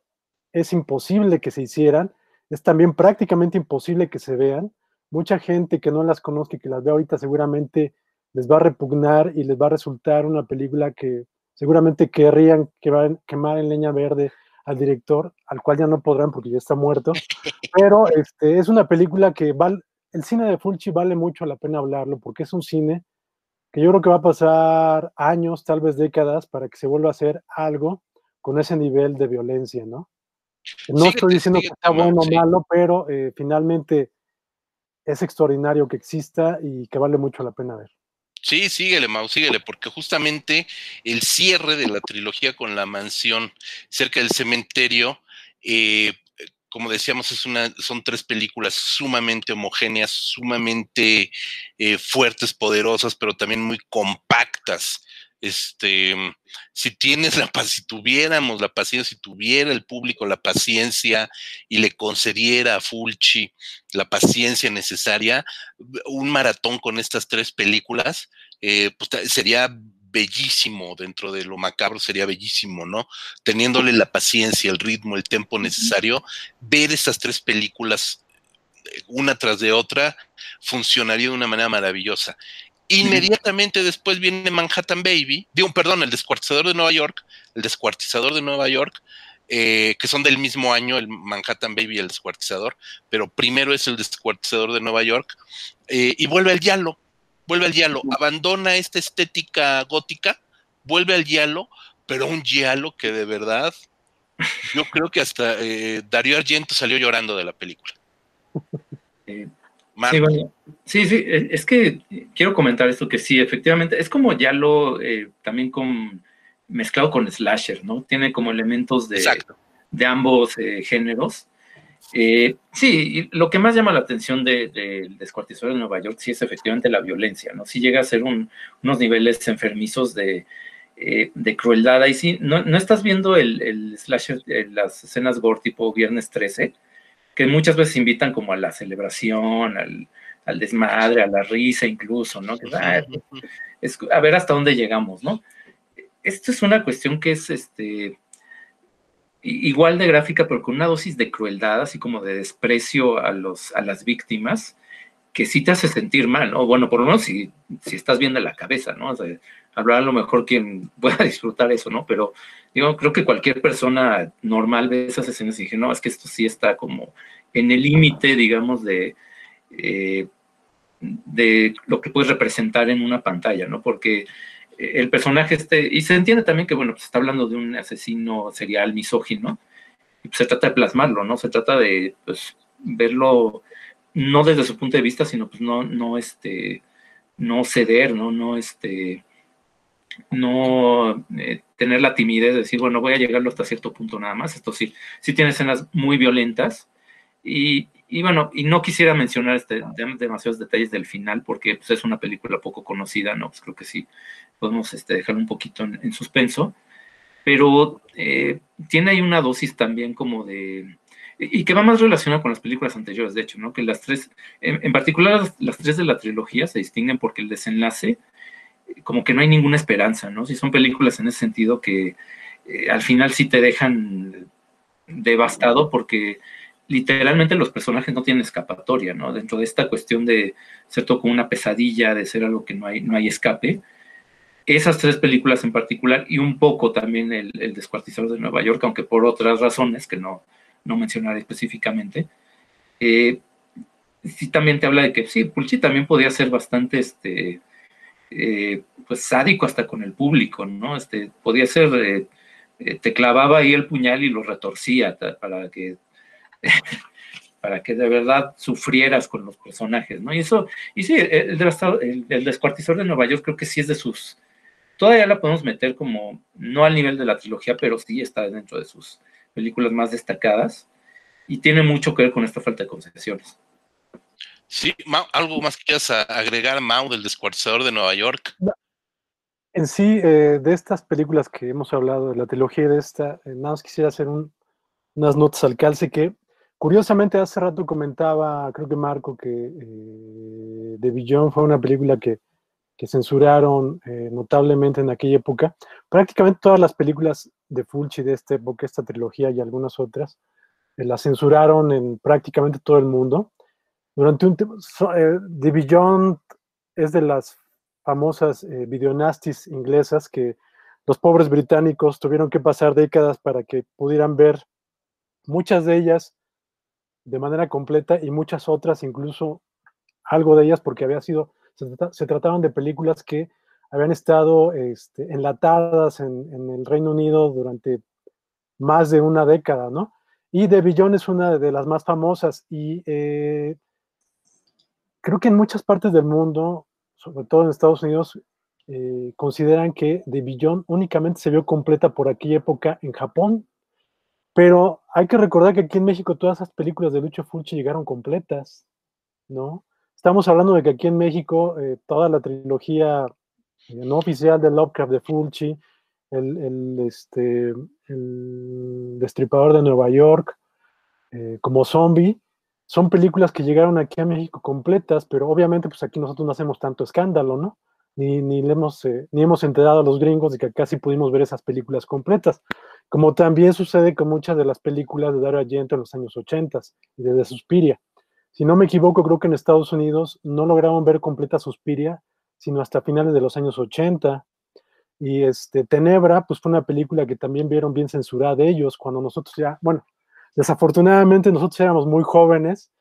es imposible que se hicieran, es también prácticamente imposible que se vean. Mucha gente que no las conozca y que las ve ahorita seguramente les va a repugnar y les va a resultar una película que seguramente querrían que van quemar en leña verde al director, al cual ya no podrán porque ya está muerto. Pero este, es una película que vale, el cine de Fulci vale mucho la pena hablarlo porque es un cine que yo creo que va a pasar años, tal vez décadas, para que se vuelva a hacer algo con ese nivel de violencia, ¿no? No estoy diciendo que está bueno o malo, pero eh, finalmente es extraordinario que exista y que vale mucho la pena ver. Sí, síguele, Mau, síguele, porque justamente el cierre de la trilogía con la mansión cerca del cementerio, eh, como decíamos, es una, son tres películas sumamente homogéneas, sumamente eh, fuertes, poderosas, pero también muy compactas este, si tienes la si tuviéramos la paciencia, si tuviera el público la paciencia y le concediera a Fulci la paciencia necesaria, un maratón con estas tres películas, eh, pues sería bellísimo dentro de lo macabro, sería bellísimo, ¿no? Teniéndole la paciencia, el ritmo, el tiempo necesario, ver estas tres películas eh, una tras de otra funcionaría de una manera maravillosa. Inmediatamente después viene Manhattan Baby, digo, perdón, el descuartizador de Nueva York, el descuartizador de Nueva York, eh, que son del mismo año, el Manhattan Baby y el descuartizador, pero primero es el descuartizador de Nueva York, eh, y vuelve al diálogo, vuelve al diálogo, abandona esta estética gótica, vuelve al diálogo, pero un diálogo que de verdad, yo creo que hasta eh, Darío Argento salió llorando de la película. Sí, sí, e, es que quiero comentar esto que sí, efectivamente, es como ya lo eh, también con mezclado con slasher, ¿no? Tiene como elementos de, de ambos eh, géneros. Eh, sí, lo que más llama la atención del de, descuartizador de Nueva York sí es efectivamente la violencia, ¿no? Sí llega a ser unos niveles enfermizos de, de crueldad. Ahí sí, no, no estás viendo el, el slasher, las escenas gore tipo Viernes 13, que muchas veces invitan como a la celebración, al, desmadre, a la risa incluso, ¿no? Ah, es, a ver hasta dónde llegamos, ¿no? Esto es una cuestión que es este igual de gráfica, pero con una dosis de crueldad, así como de desprecio a, los, a las víctimas, que sí te hace sentir mal, ¿no? Bueno, por lo menos si, si estás bien de la cabeza, ¿no? O sea, habrá a lo mejor quien pueda disfrutar eso, ¿no? Pero digo, creo que cualquier persona normal ve esas escenas y dije, no, es que esto sí está como en el límite, digamos, de, eh, de lo que puedes representar en una pantalla, ¿no? Porque el personaje este, y se entiende también que, bueno, pues está hablando de un asesino serial misógino, y pues se trata de plasmarlo, ¿no? Se trata de, pues, verlo no desde su punto de vista, sino pues no, no, este, no ceder, ¿no? No, este, no eh, tener la timidez de decir, bueno, voy a llegarlo hasta cierto punto nada más. Esto sí, sí tiene escenas muy violentas. Y, bueno, y no quisiera mencionar este, demasiados detalles del final porque pues, es una película poco conocida, ¿no? Pues creo que sí podemos este, dejar un poquito en, suspenso. Pero eh, tiene ahí una dosis también como de... Y que va más relacionada con las películas anteriores, de hecho, ¿no? Que las tres, en particular las tres de la trilogía se distinguen porque el desenlace como que no hay ninguna esperanza, ¿no? Si son películas en ese sentido que eh, al final sí te dejan devastado porque literalmente los personajes no tienen escapatoria, ¿no? Dentro de esta cuestión de ser todo como una pesadilla, de ser algo que no hay, no hay escape. Esas tres películas en particular y un poco también el, el Descuartizador de Nueva York, aunque por otras razones que no, no mencionaré específicamente, eh, sí también te habla de que sí, Pulci también podía ser bastante este, eh, pues sádico hasta con el público, ¿no? Este, podía ser, eh, eh, te clavaba ahí el puñal y lo retorcía para que, para que de verdad sufrieras con los personajes, ¿no? Y eso, y sí, el, el, descuartizador de Nueva York creo que sí es de sus, todavía la podemos meter como, no al nivel de la trilogía, pero sí está dentro de sus películas más destacadas y tiene mucho que ver con esta falta de concesiones. Sí, ¿algo más que quieras agregar, Mau, del descuartizador de Nueva York? En sí, eh, de estas películas que hemos hablado, de la trilogía de esta, eh, nada más quisiera hacer unas notas al calce que, curiosamente, hace rato comentaba, creo que Marco, que eh, The Beyond fue una película que, que censuraron notablemente en aquella época. Prácticamente todas las películas de Fulci de esta época, esta trilogía y algunas otras, las censuraron en prácticamente todo el mundo. Durante un tiempo, eh, The Beyond es de las famosas eh, inglesas que los pobres británicos tuvieron que pasar décadas para que pudieran ver muchas de ellas de manera completa y muchas otras, incluso algo de ellas, porque había sido, se, trataban de películas que habían estado este, enlatadas en, en, el Reino Unido durante más de una década, ¿no? Y The Beyond es una de las más famosas y eh, creo que en muchas partes del mundo, sobre todo en Estados Unidos, eh, consideran que The Beyond únicamente se vio completa por aquella época en Japón, pero hay que recordar que aquí en México todas esas películas de Lucho Fulci llegaron completas, ¿no? Estamos hablando de que aquí en México eh, toda la trilogía eh, no oficial de Lovecraft de Fulci, el, este, el Destripador de Nueva York, como Zombie, son películas que llegaron aquí a México completas, pero obviamente pues aquí nosotros no hacemos tanto escándalo, ¿no? Ni, ni, le hemos, eh, ni hemos enterado a los gringos de que casi pudimos ver esas películas completas, como también sucede con muchas de las películas de Dario Argento en los años 80 y de, Suspiria. Si no me equivoco, creo que en Estados Unidos no lograron ver completa Suspiria, sino hasta finales de los años 80. Y este, Tenebra, pues fue una película que también vieron bien censurada de ellos, cuando nosotros ya, bueno, Desafortunadamente nosotros éramos muy jóvenes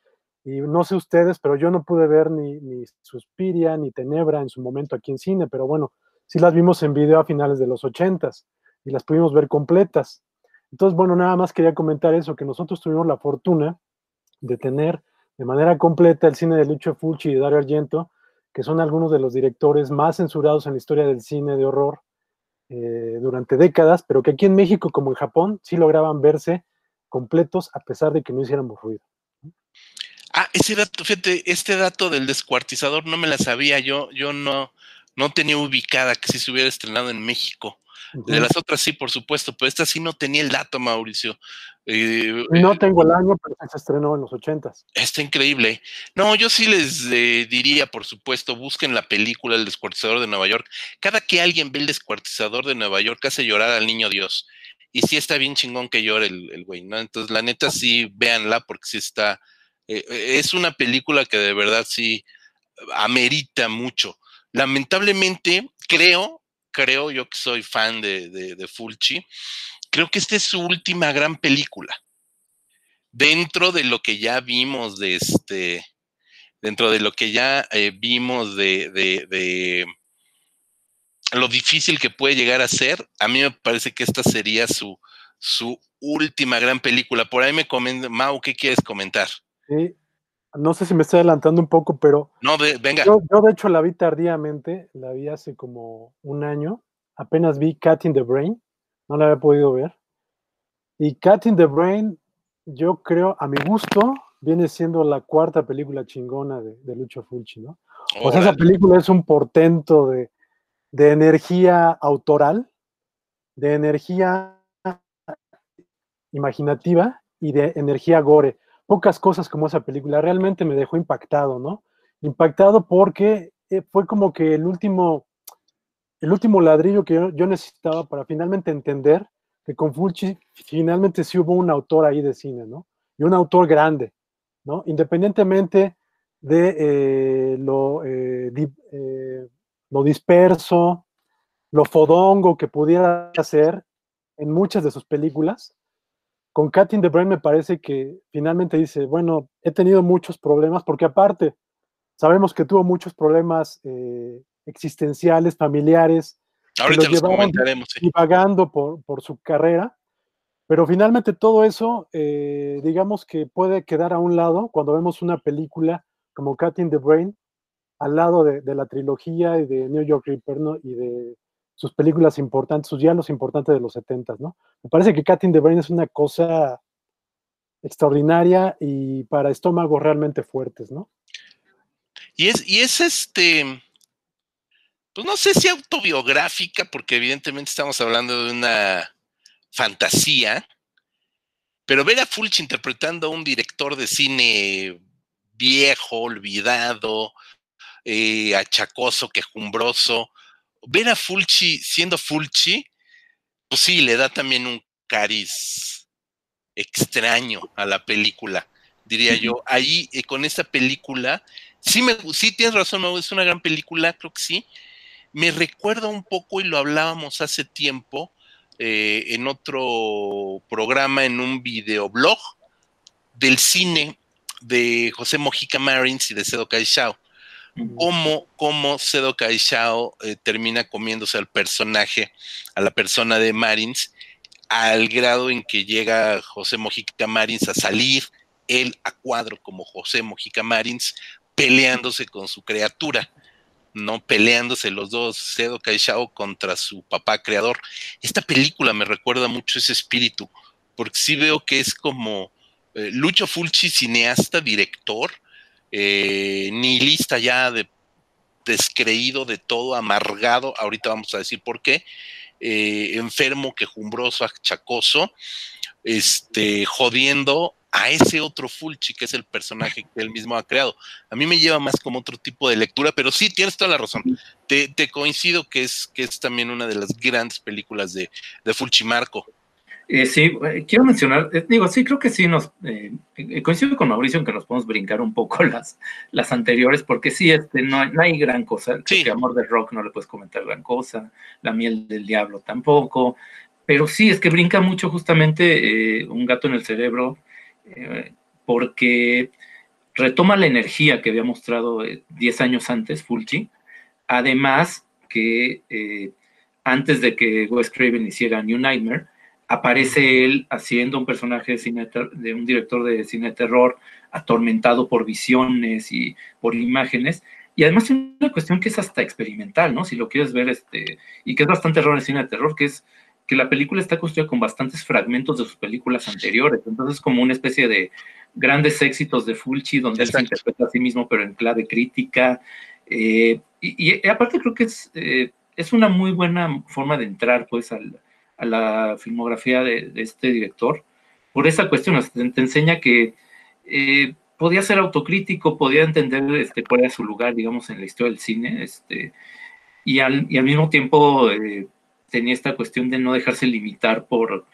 y no sé ustedes, pero yo no pude ver ni, ni Suspiria ni Tenebra en su momento aquí en cine, pero bueno, sí las vimos en video a finales de los ochentas y las pudimos ver completas. Entonces, bueno, nada más quería comentar eso, que nosotros tuvimos la fortuna de tener de manera completa el cine de Lucio Fulci y Dario Argento, que son algunos de los directores más censurados en la historia del cine de horror eh, durante décadas, pero que aquí en México como en Japón sí lograban verse completos a pesar de que no hiciéramos ruido. Ah, ese dato, fíjate, este dato del descuartizador no me la sabía, yo, yo no, no tenía ubicada que si se hubiera estrenado en México. De las otras sí, por supuesto, pero esta sí no tenía el dato, Mauricio. Eh, no eh, tengo el año, pero se estrenó en los ochentas. Está increíble. No, yo sí les eh, diría, por supuesto, busquen la película El descuartizador de Nueva York. Cada que alguien ve el descuartizador de Nueva York hace llorar al niño Dios y sí está bien chingón que llore el, güey, ¿no? Entonces, la neta, sí, véanla porque sí está, eh, eh, es una película que de verdad sí amerita mucho. Lamentablemente, creo, creo, yo que soy fan de, de, Fulci, creo que esta es su última gran película. Dentro de lo que ya vimos de este, dentro de lo que ya eh, vimos de, de lo difícil que puede llegar a ser, a mí me parece que esta sería su, su última gran película. Por ahí me comenta, Mau, ¿qué quieres comentar? Sí, no sé si me estoy adelantando un poco, pero. No, venga. Yo, de hecho la vi tardíamente, la vi hace como un año. Apenas vi Cat in the Brain, no la había podido ver. Y Cat in the Brain, yo creo, a mi gusto, viene siendo la cuarta película chingona de, de Lucho Fulci, ¿no? O sea, esa película es un portento de, de energía autoral, de energía imaginativa y de energía gore. Pocas cosas como esa película realmente me dejó impactado, ¿no? Impactado porque eh, fue como que el último, el último ladrillo que yo, necesitaba para finalmente entender que con Fulci finalmente sí hubo un autor ahí de cine, ¿no? Y un autor grande, ¿no? Independientemente de eh, lo eh, lo disperso, lo fodongo que pudiera hacer en muchas de sus películas. Con Cat in the Brain me parece que finalmente dice, bueno, he tenido muchos problemas, porque aparte, sabemos que tuvo muchos problemas eh, existenciales, familiares, Ahorita los. Sí. Divagando por, por, su carrera, pero finalmente todo eso, eh, digamos que puede quedar a un lado cuando vemos una película como Cat in the Brain, al lado de, la trilogía y de New York Ripper, Y de sus películas importantes, sus diálogos importantes de los 70, ¿no? Me parece que Cat in the Brain es una cosa extraordinaria y para estómagos realmente fuertes, ¿no? Y es, y es este, pues no sé si autobiográfica, porque evidentemente estamos hablando de una fantasía, pero ver a Fulci interpretando a un director de cine viejo, olvidado, eh, achacoso, quejumbroso. Ver a Fulci siendo Fulci, pues sí, le da también un cariz extraño a la película, diría yo. Ahí, eh, con esta película, sí, me, sí tienes razón, es una gran película, creo que sí. Me recuerda un poco, y lo hablábamos hace tiempo, eh, en otro programa, en un videoblog del cine de José Mojica Marins y de Cedo Caixao cómo, cómo Sedo eh, termina comiéndose al personaje, a la persona de Marins, al grado en que llega José Mojica Marins a salir él a cuadro como José Mojica Marins peleándose con su criatura, ¿no? Peleándose los dos, Sedo Kaishao contra su papá creador. Esta película me recuerda mucho ese espíritu, porque sí veo que es como eh, Lucho Fulci, cineasta, director, eh, nihilista ya de descreído de todo, amargado, ahorita vamos a decir por qué, eh, enfermo, quejumbroso, achacoso, este, jodiendo a ese otro Fulci, que es el personaje que él mismo ha creado. A mí me lleva más como otro tipo de lectura, pero sí, tienes toda la razón. Te, coincido que es, que es también una de las grandes películas de, de Fulci Marco. Eh, sí, eh, quiero mencionar, eh, digo, sí, creo que sí nos, coincido con Mauricio en que nos podemos brincar un poco las, las anteriores, porque sí, este, no, hay, gran cosa. Sí. Amor de Rock no le puedes comentar gran cosa, La miel del diablo tampoco, pero sí, es que brinca mucho justamente Un gato en el cerebro, porque retoma la energía que había mostrado 10 eh, años antes Fulci, además que antes de que Wes Craven hiciera New Nightmare, aparece él haciendo un personaje de, cine de un director de cine de terror atormentado por visiones y por imágenes, y además es una cuestión que es hasta experimental, ¿no? Si lo quieres ver, este, y que es bastante error en cine de terror, que es que la película está construida con bastantes fragmentos de sus películas anteriores, entonces como una especie de grandes éxitos de Fulci, donde él se interpreta a sí mismo, pero en clave crítica. Eh, y, aparte creo que es, eh, es una muy buena forma de entrar pues a la filmografía de, este director, por esa cuestión, te, enseña que eh, podía ser autocrítico, podía entender este, cuál era su lugar, digamos, en la historia del cine, este, y, al, y al mismo tiempo tenía esta cuestión de no dejarse limitar por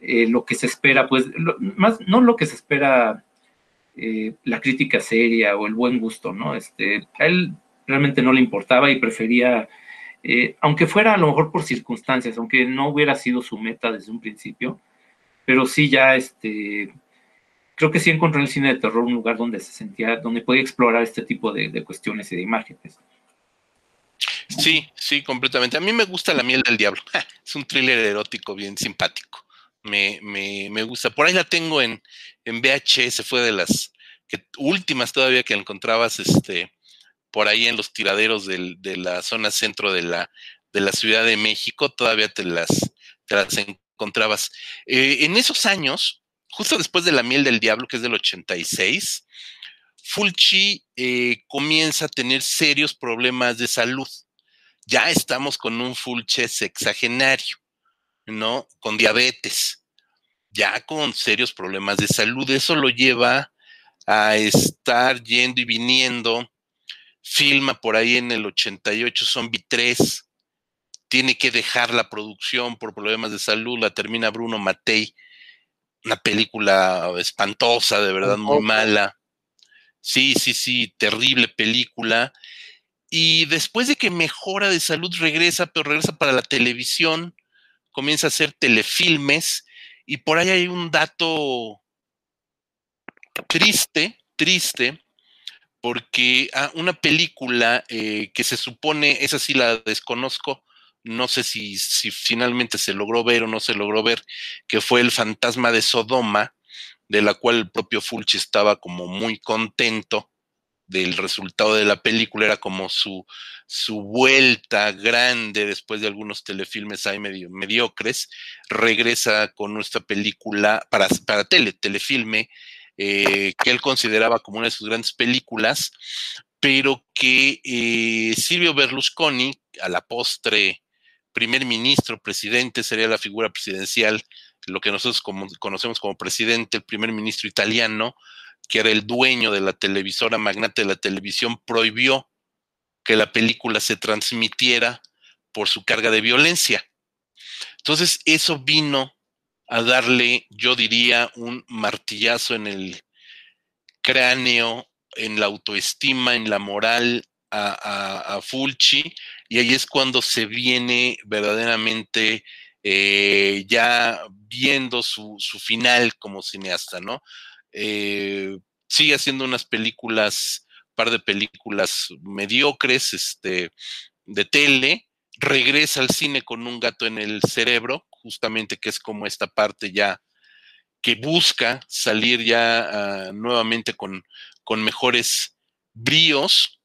eh, lo que se espera, pues, más, no lo que se espera eh, la crítica seria o el buen gusto, ¿no? Este, a él realmente no le importaba y prefería, eh, aunque fuera a lo mejor por circunstancias, aunque no hubiera sido su meta desde un principio, pero sí ya, este, creo que sí encontró en el cine de terror un lugar donde se sentía, donde podía explorar este tipo de, de cuestiones y de imágenes. Sí, sí, completamente. A mí me gusta La miel del diablo. Es un thriller erótico bien simpático. Me, me, me gusta. Por ahí la tengo en, en VHS, fue de las últimas todavía que encontrabas este, por ahí en los tiraderos de la zona centro de la, Ciudad de México, todavía te las, te las encontrabas. Eh, en esos años, justo después de La miel del diablo, que es del 86, Fulci eh, comienza a tener serios problemas de salud ya estamos con un Fulci sexagenario, ¿no? Con diabetes, ya con serios problemas de salud. Eso lo lleva a estar yendo y viniendo. Filma por ahí en el 88 Zombie 3. Tiene que dejar la producción por problemas de salud. La termina Bruno Matei. Una película espantosa, de verdad, muy mala. Sí, sí, sí, terrible película y después de que mejora de salud regresa, pero regresa para la televisión, comienza a hacer telefilmes y por ahí hay un dato triste, triste, porque ah, una película eh, que se supone, esa sí la desconozco, no sé si, finalmente se logró ver o no se logró ver, que fue El fantasma de Sodoma, de la cual el propio Fulci estaba como muy contento del resultado de la película, era como su, su vuelta grande después de algunos telefilmes ahí medio, mediocres, regresa con nuestra película para, para tele, telefilme, eh, que él consideraba como una de sus grandes películas, pero que eh, Silvio Berlusconi, a la postre primer ministro, presidente, sería la figura presidencial, lo que nosotros conocemos como presidente, el primer ministro italiano, que era el dueño de la televisora, magnate de la televisión, prohibió que la película se transmitiera por su carga de violencia. Entonces, eso vino a darle, yo diría, un martillazo en el cráneo, en la autoestima, en la moral a, Fulci, y ahí es cuando se viene verdaderamente eh, ya viendo su, su, final como cineasta, ¿no? Eh, sigue haciendo unas películas, par de películas mediocres, este, de tele, regresa al cine con un gato en el cerebro, justamente que es como esta parte ya que busca salir ya ah, nuevamente con, con mejores bríos,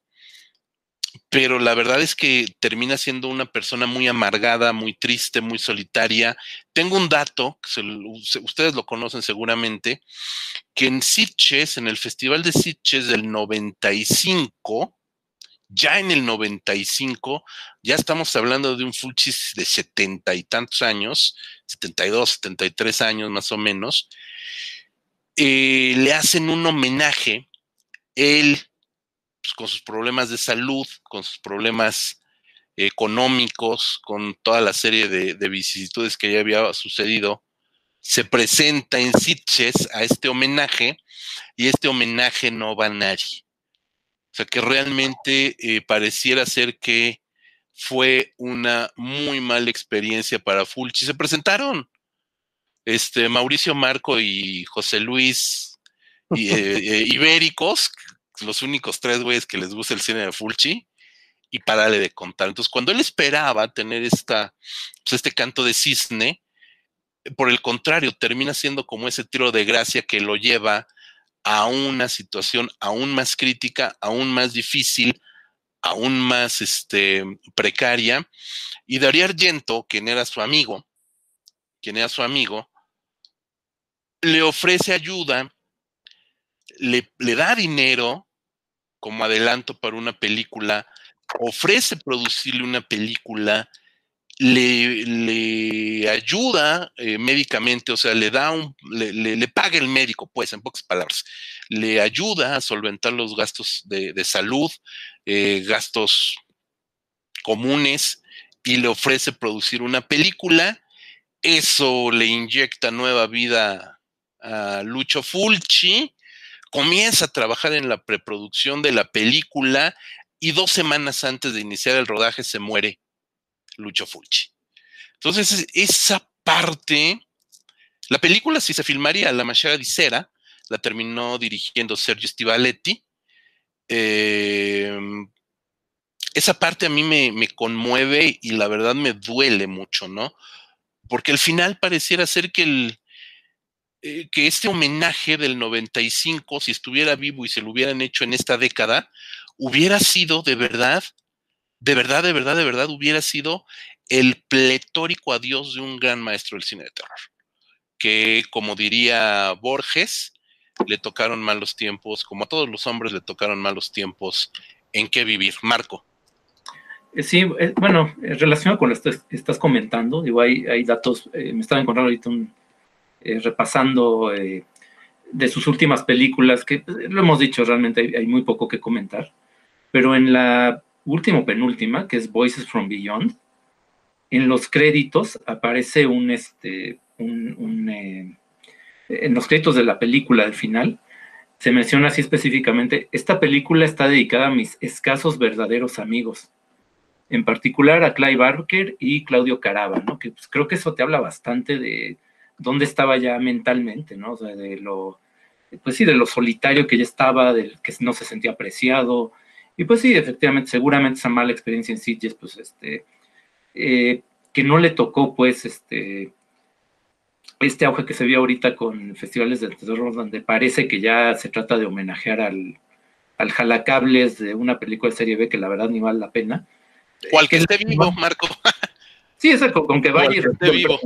pero la verdad es que termina siendo una persona muy amargada, muy triste, muy solitaria. Tengo un dato, ustedes lo conocen seguramente, que en Sitges, en el Festival de Sitges del 95, ya en el 95, ya estamos hablando de un Fulchis de setenta y tantos años, 72, 73 años más o menos, eh, le hacen un homenaje, él pues, con sus problemas de salud, con sus problemas económicos, con toda la serie de, de vicisitudes que ya había sucedido, se presenta en Sitges a este homenaje y este homenaje no va a nadie. O sea que realmente eh, pareciera ser que fue una muy mala experiencia para Fulci. Se presentaron este, Mauricio Marco y José Luis y, eh, eh, Ibéricos, los únicos tres güeyes que les gusta el cine de Fulci, y parale de contar. Entonces, cuando él esperaba tener esta, pues, este canto de cisne, por el contrario, termina siendo como ese tiro de gracia que lo lleva a una situación aún más crítica, aún más difícil, aún más este, precaria. Y Darío Argento, quien era su amigo, quien era su amigo, le ofrece ayuda, le, le da dinero como adelanto para una película, ofrece producirle una película, le, ayuda eh, médicamente, o sea, le da un, le, paga el médico, pues, en pocas palabras, le ayuda a solventar los gastos de, salud, eh, gastos comunes, y le ofrece producir una película. Eso le inyecta nueva vida a Lucho Fulci, comienza a trabajar en la preproducción de la película y dos semanas antes de iniciar el rodaje se muere Lucho Fulci. Entonces, esa parte, la película si se filmaría La Machada di Cera, la terminó dirigiendo Sergio Stivaletti. Em, esa parte a mí me, conmueve y la verdad me duele mucho, ¿no? Porque al final pareciera ser que el, eh, que este homenaje del 95, si estuviera vivo y se lo hubieran hecho en esta década, hubiera sido de verdad de verdad, de verdad, de verdad hubiera sido el pletórico adiós de un gran maestro del cine de terror. Que, como diría Borges, le tocaron malos tiempos, como a todos los hombres le tocaron malos tiempos en qué vivir. Marco. Eh, sí, eh, bueno, relacionado con lo que estás comentando, digo, hay, hay datos, eh, me estaba encontrando ahorita un, repasando de sus últimas películas, que lo hemos dicho, realmente hay, muy poco que comentar, pero en la último penúltima, que es Voices from Beyond, en los créditos aparece un, este, un, eh, en los créditos de la película al final, se menciona así específicamente, esta película está dedicada a mis escasos verdaderos amigos, en particular a Clive Barker y Claudio Caraba, ¿no? Que pues, creo que eso te habla bastante de dónde estaba ya mentalmente, ¿no? de lo, pues sí, de lo solitario que ya estaba, del que no se sentía apreciado, y pues sí, efectivamente, seguramente esa mala experiencia en Sitges, pues este, eh, que no le tocó pues este, este auge que se vio ahorita con festivales de terror, donde parece que ya se trata de homenajear al, al jalacables de una película de serie B que la verdad ni vale la pena. Cual que esté vivo, Marco. Sí, eso con, que vaya. Esté vivo.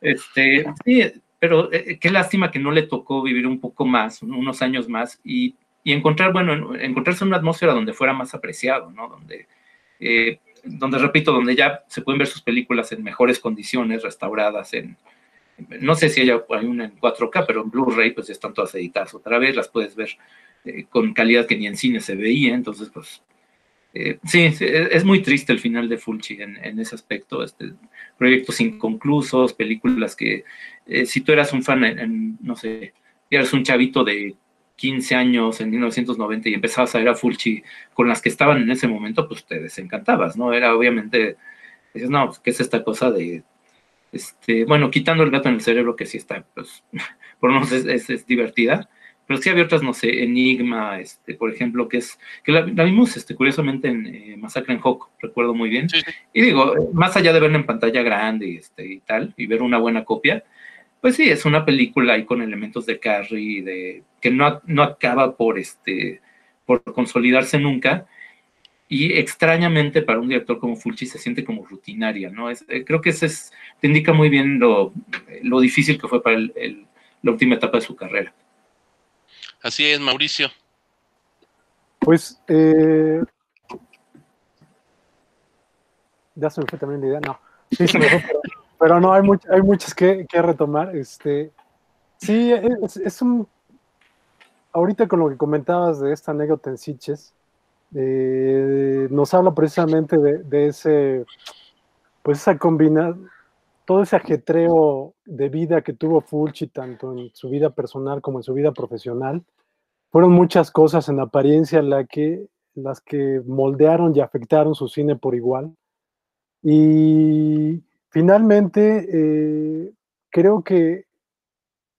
Este, sí, pero eh, qué lástima que no le tocó vivir un poco más, unos años más, y y encontrar, bueno, encontrarse en una atmósfera donde fuera más apreciado, ¿no? Donde, eh, donde, repito, donde ya se pueden ver sus películas en mejores condiciones, restauradas en, no sé si hay una en 4K, pero en Blu-ray pues están todas editadas otra vez, las puedes ver eh, con calidad que ni en cine se veía, entonces pues eh, sí, es muy triste el final de Fulci en, ese aspecto, este, proyectos inconclusos, películas que si tú eras un fan, no sé, eras un chavito de 15 años en 1990 y empezabas a ver a Fulci con las que estaban en ese momento, pues te desencantabas, ¿no? Era obviamente, dices, no, ¿qué es esta cosa de, este, bueno, quitando el gato en el cerebro, que sí está, pues, por lo menos es, divertida, pero sí había otras, no sé, Enigma, este, por ejemplo, que es, que la, vimos, este, curiosamente en eh, Masacre en Hawk, recuerdo muy bien, y digo, más allá de verla en pantalla grande este, y tal, y ver una buena copia, pues sí, es una película ahí con elementos de Carrie, de, que no, no acaba por este por consolidarse nunca. Y extrañamente para un director como Fulci se siente como rutinaria, ¿no? Es, eh, creo que eso es, te indica muy bien lo, lo difícil que fue para el, la última etapa de su carrera. Así es, Mauricio. Pues, eh, ya se me fue también la idea, no. Sí, se me fue, pero, no, hay, hay muchas que, que, retomar. Este, sí, es, es, un. Ahorita con lo que comentabas de esta anécdota en Siches, eh, nos habla precisamente de, ese, pues esa combinación, todo ese ajetreo de vida que tuvo Fulci, tanto en su vida personal como en su vida profesional, fueron muchas cosas en apariencia la que, las que moldearon y afectaron su cine por igual. Y finalmente, eh, creo que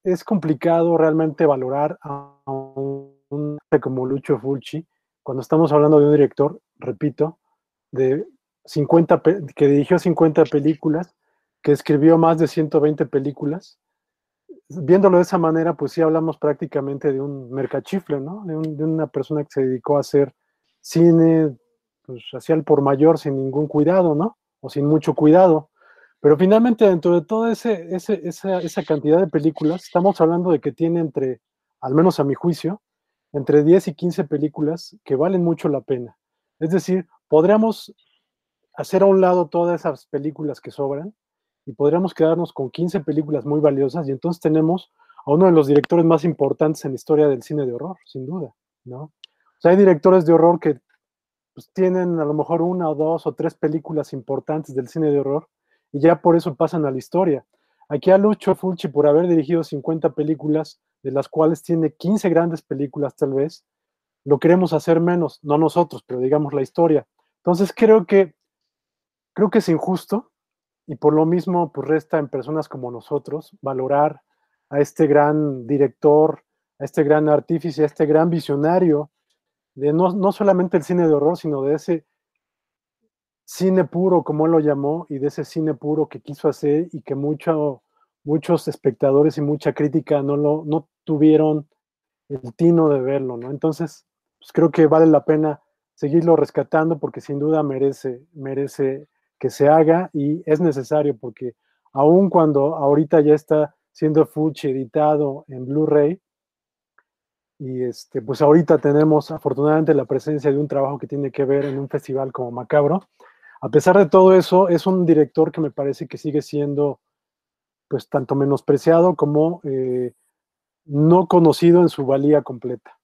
es complicado realmente valorar a un como Lucho Fulci cuando estamos hablando de un director, repito, de 50 que dirigió 50 películas, que escribió más de 120 películas viéndolo de esa manera, pues sí hablamos prácticamente de un mercachifle, ¿no? De, una persona que se dedicó a hacer cine, pues hacía el por mayor sin ningún cuidado, ¿no? O sin mucho cuidado. Pero finalmente, dentro de toda ese, esa, esa cantidad de películas, estamos hablando de que tiene entre, al menos a mi juicio, entre 10 y 15 películas que valen mucho la pena. Es decir, podríamos hacer a un lado todas esas películas que sobran y podríamos quedarnos con 15 películas muy valiosas y entonces tenemos a uno de los directores más importantes en la historia del cine de horror, sin duda, ¿no? O sea, hay directores de horror que pues, tienen a lo mejor una o dos o tres películas importantes del cine de horror y ya por eso pasan a la historia. Aquí a Lucho Fulci, por haber dirigido 50 películas, de las cuales tiene 15 grandes películas tal vez, lo queremos hacer menos, no nosotros, pero digamos la historia. Entonces creo que creo que es injusto y por lo mismo, pues resta en personas como nosotros valorar a este gran director, a este gran artífice, a este gran visionario de no, no solamente el cine de horror, sino de ese cine puro, como él lo llamó, y de ese cine puro que quiso hacer y que mucho, muchos espectadores y mucha crítica no, lo, no tuvieron el tino de verlo, ¿no? Entonces, pues creo que vale la pena seguirlo rescatando porque sin duda merece, merece que se haga y es necesario porque aun cuando ahorita ya está siendo Fuchi editado en Blu-ray, y este, pues ahorita tenemos afortunadamente la presencia de un trabajo que tiene que ver en un festival como Macabro. A pesar de todo eso, es un director que me parece que sigue siendo pues tanto menospreciado como eh, no conocido en su valía completa.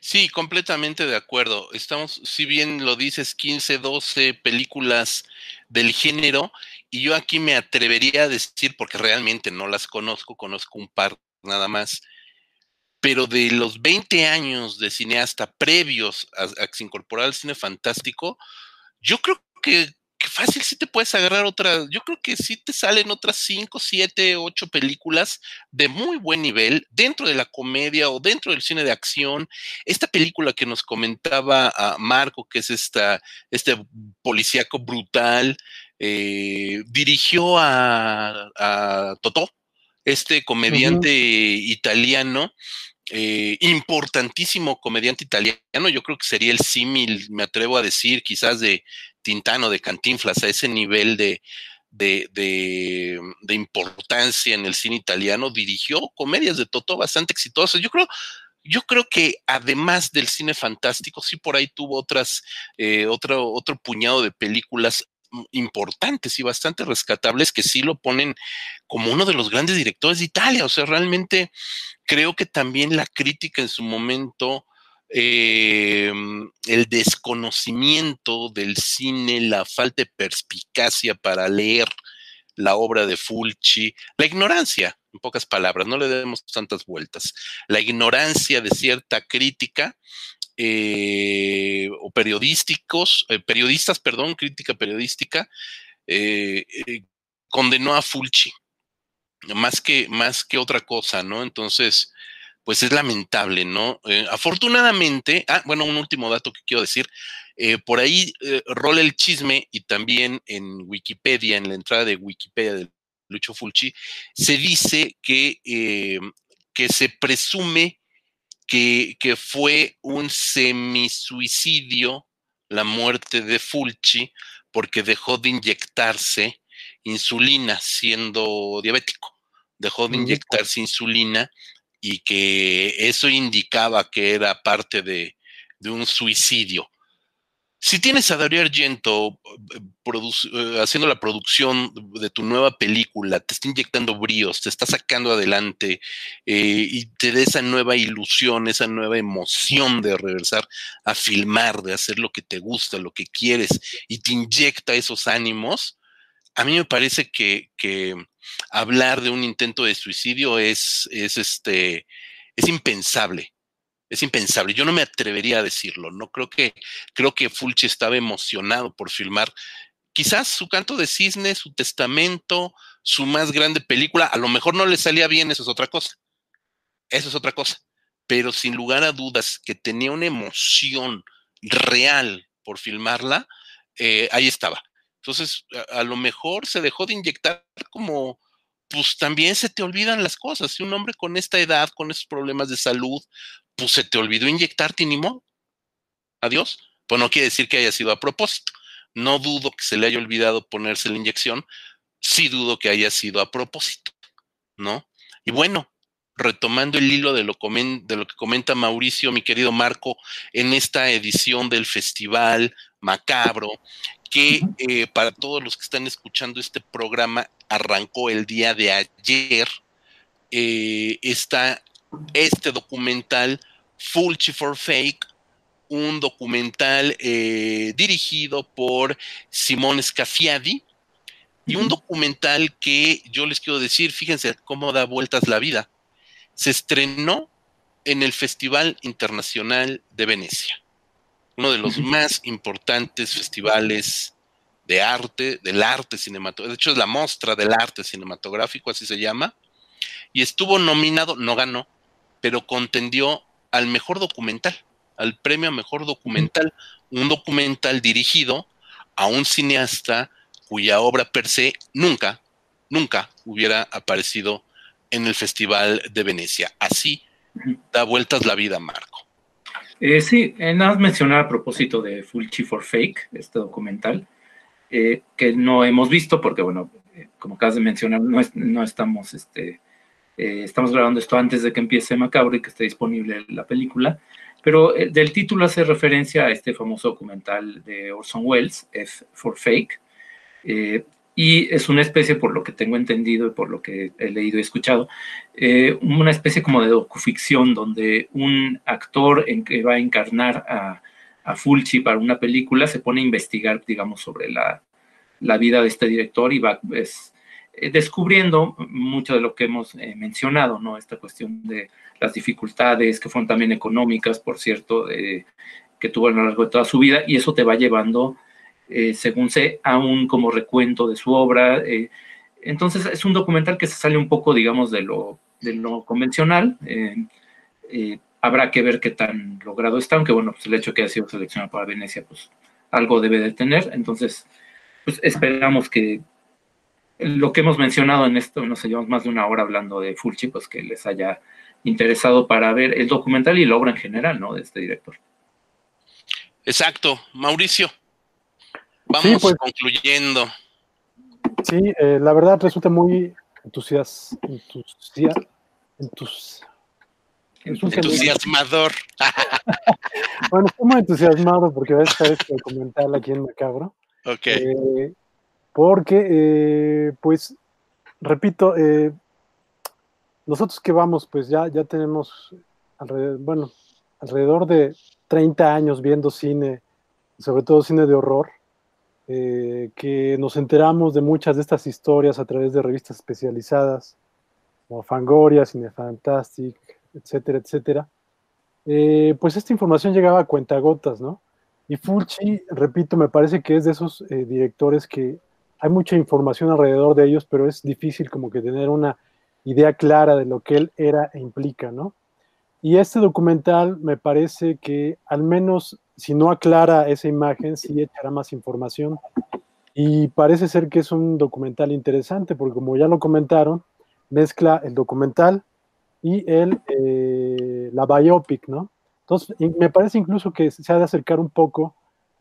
Sí, completamente de acuerdo. Estamos, si bien lo dices, 15, 12 películas del género, y yo aquí me atrevería a decir, porque realmente no las conozco, conozco un par nada más, pero de los 20 años de cineasta previos a, a que se incorporara al cine fantástico, yo creo que que fácil sí te puedes agarrar otras, yo creo que sí te salen otras cinco, siete, ocho películas de muy buen nivel dentro de la comedia o dentro del cine de acción. Esta película que nos comentaba a Marco, que es esta, este policíaco brutal, eh, dirigió a, a Totó, este comediante italiano. Eh, importantísimo comediante italiano, yo creo que sería el símil, me atrevo a decir, quizás de, Tintano, de Cantinflas, a ese nivel de, de, importancia en el cine italiano, dirigió comedias de Totó bastante exitosas. Yo creo, yo creo que además del cine fantástico, sí por ahí tuvo otras, eh, otro, otro puñado de películas importantes y bastante rescatables que sí lo ponen como uno de los grandes directores de Italia. O sea, realmente creo que también la crítica en su momento eh, el desconocimiento del cine, la falta de perspicacia para leer la obra de Fulci, la ignorancia, en pocas palabras, no le demos tantas vueltas, la ignorancia de cierta crítica eh, o periodísticos, eh, periodistas, perdón, crítica periodística, condenó a Fulci, más que, más que otra cosa, ¿no? Entonces, pues es lamentable, ¿no? Eh, afortunadamente, ah, bueno, un último dato que quiero decir, eh, por ahí eh, rola el chisme y también en Wikipedia, en la entrada de Wikipedia de Lucho Fulci, se dice que, que se presume que, que fue un semisuicidio la muerte de Fulci porque dejó de inyectarse insulina siendo diabético. Dejó de inyectarse insulina y que eso indicaba que era parte de, de un suicidio. Si tienes a Darío Argento eh, eh, haciendo la producción de tu nueva película, te está inyectando bríos, te está sacando adelante eh, y te da esa nueva ilusión, esa nueva emoción de regresar a filmar, de hacer lo que te gusta, lo que quieres y te inyecta esos ánimos, a mí me parece que, que hablar de un intento de suicidio es, es, este, es impensable es impensable. Yo no me atrevería a decirlo. No creo que creo que Fulci estaba emocionado por filmar quizás su canto de cisne, su testamento, su más grande película. A lo mejor no le salía bien, eso es otra cosa. Eso es otra cosa. Pero sin lugar a dudas que tenía una emoción real por filmarla, eh, ahí estaba. Entonces, a, a, lo mejor se dejó de inyectar como, pues también se te olvidan las cosas. Si un hombre con esta edad, con esos problemas de salud, pues se te olvidó inyectarte ni modo. Adiós. Pues no quiere decir que haya sido a propósito. No dudo que se le haya olvidado ponerse la inyección. Sí dudo que haya sido a propósito, ¿no? Y bueno, retomando el hilo de lo, de lo que comenta Mauricio, mi querido Marco, en esta edición del Festival Macabro, que eh, para todos los que están escuchando este programa arrancó el día de ayer, eh, está este documental Fulci for Fake, un documental eh, dirigido por Simone Scafiadi y un documental que yo les quiero decir, fíjense cómo da vueltas la vida. Se estrenó en el Festival Internacional de Venecia, uno de los más importantes festivales de arte, del arte cinematográfico, de hecho es la muestra del arte cinematográfico, así se llama, y estuvo nominado, no ganó, pero contendió al mejor documental, al premio a mejor documental, un documental dirigido a un cineasta cuya obra per se nunca, nunca hubiera aparecido en el Festival de Venecia. Así da vueltas la vida, Marco. Eh, sí, eh, nada más mencionar a propósito de Fulci for Fake, este documental, eh, que no hemos visto porque, bueno, eh, como acabas de mencionar, no, es, no estamos este, eh, estamos grabando esto antes de que empiece Macabro y que esté disponible la película, pero eh, del título hace referencia a este famoso documental de Orson Welles, F for Fake, eh, y es una especie, por lo que tengo entendido y por lo que he leído y escuchado, una especie como de docuficción donde un actor en que va a encarnar a, a Fulci para una película se pone a investigar, digamos, sobre la, la vida de este director y va, es, descubriendo mucho de lo que hemos eh, mencionado, ¿no? Esta cuestión de las dificultades que fueron también económicas, por cierto, eh, que tuvo a lo largo de toda su vida, y eso te va llevando, según sé, a un como recuento de su obra. entonces, es un documental que se sale un poco, digamos, de lo, de lo convencional. habrá que ver qué tan logrado está, aunque bueno, pues el hecho de que haya sido seleccionado para Venecia, pues algo debe de tener. Entonces, pues esperamos que, lo que hemos mencionado en esto, nos llevamos más de una hora hablando de Fulci, pues que les haya interesado para ver el documental y la obra en general, ¿no? De este director. Exacto, Mauricio. Vamos pues, concluyendo. Sí, eh, la verdad resulta muy entusias, entusias, entus, entusiasmador. bueno, estoy muy entusiasmado porque va a estar este documental aquí en Macabro. Ok. Eh, porque, eh, pues, repito, eh, nosotros que vamos, pues ya, ya tenemos, alrededor, bueno, alrededor de 30 años viendo cine, sobre todo cine de horror, eh, que nos enteramos de muchas de estas historias a través de revistas especializadas, como Fangoria, Cine Fantastic, etcétera, etcétera. pues esta información llegaba a cuentagotas, ¿no? Y Fulci, repito, me parece que es de esos directores que hay mucha información alrededor de ellos, pero es difícil como que tener una idea clara de lo que él era e implica, ¿no? Y este documental me parece que al menos si no aclara esa imagen, sí echará más información. Y parece ser que es un documental interesante, porque como ya lo comentaron, mezcla el documental y el, eh, la biopic, ¿no? Entonces, me parece incluso que se ha de acercar un poco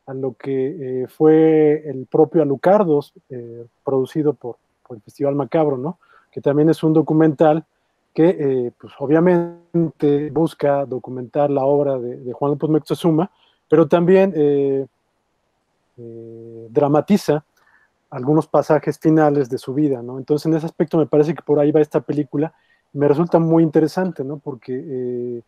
a lo que eh, fue el propio Alucardos, eh, producido por, el Festival Macabro, ¿no? Que también es un documental que, pues obviamente busca documentar la obra de, Juan López Moctezuma, pero también dramatiza algunos pasajes finales de su vida, ¿no? Entonces, en ese aspecto me parece que por ahí va esta película. Me resulta muy interesante, ¿no? Porque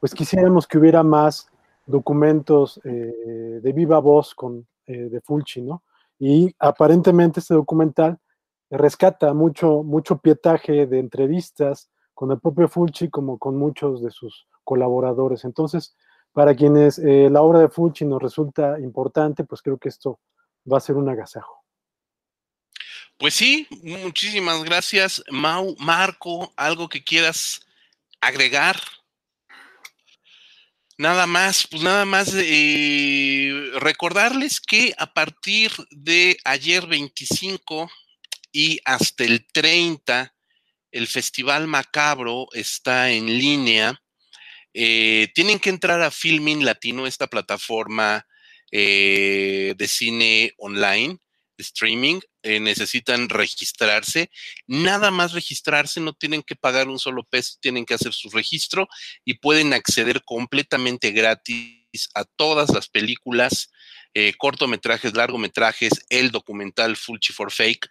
pues quisiéramos que hubiera más documentos eh, de viva voz con, eh, de Fulci, ¿no? Y aparentemente este documental rescata mucho, mucho pietaje de entrevistas con el propio Fulci como con muchos de sus colaboradores. Entonces, para quienes eh, la obra de Fulci nos resulta importante, pues creo que esto va a ser un agasajo. Pues sí, muchísimas gracias, Mau. Marco, algo que quieras agregar. Nada más, pues nada más eh, recordarles que a partir de ayer 25 y hasta el 30, el Festival Macabro está en línea. Eh, tienen que entrar a Filming Latino, esta plataforma eh, de cine online streaming, eh, necesitan registrarse. Nada más registrarse, no tienen que pagar un solo peso, tienen que hacer su registro y pueden acceder completamente gratis a todas las películas, eh, cortometrajes, largometrajes, el documental Fulci for Fake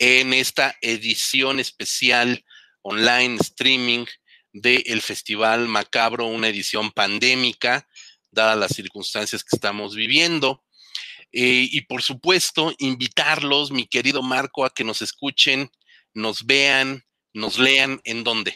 en esta edición especial online streaming del Festival Macabro, una edición pandémica, dadas las circunstancias que estamos viviendo. Eh, y por supuesto, invitarlos, mi querido Marco, a que nos escuchen, nos vean, nos lean, ¿en dónde?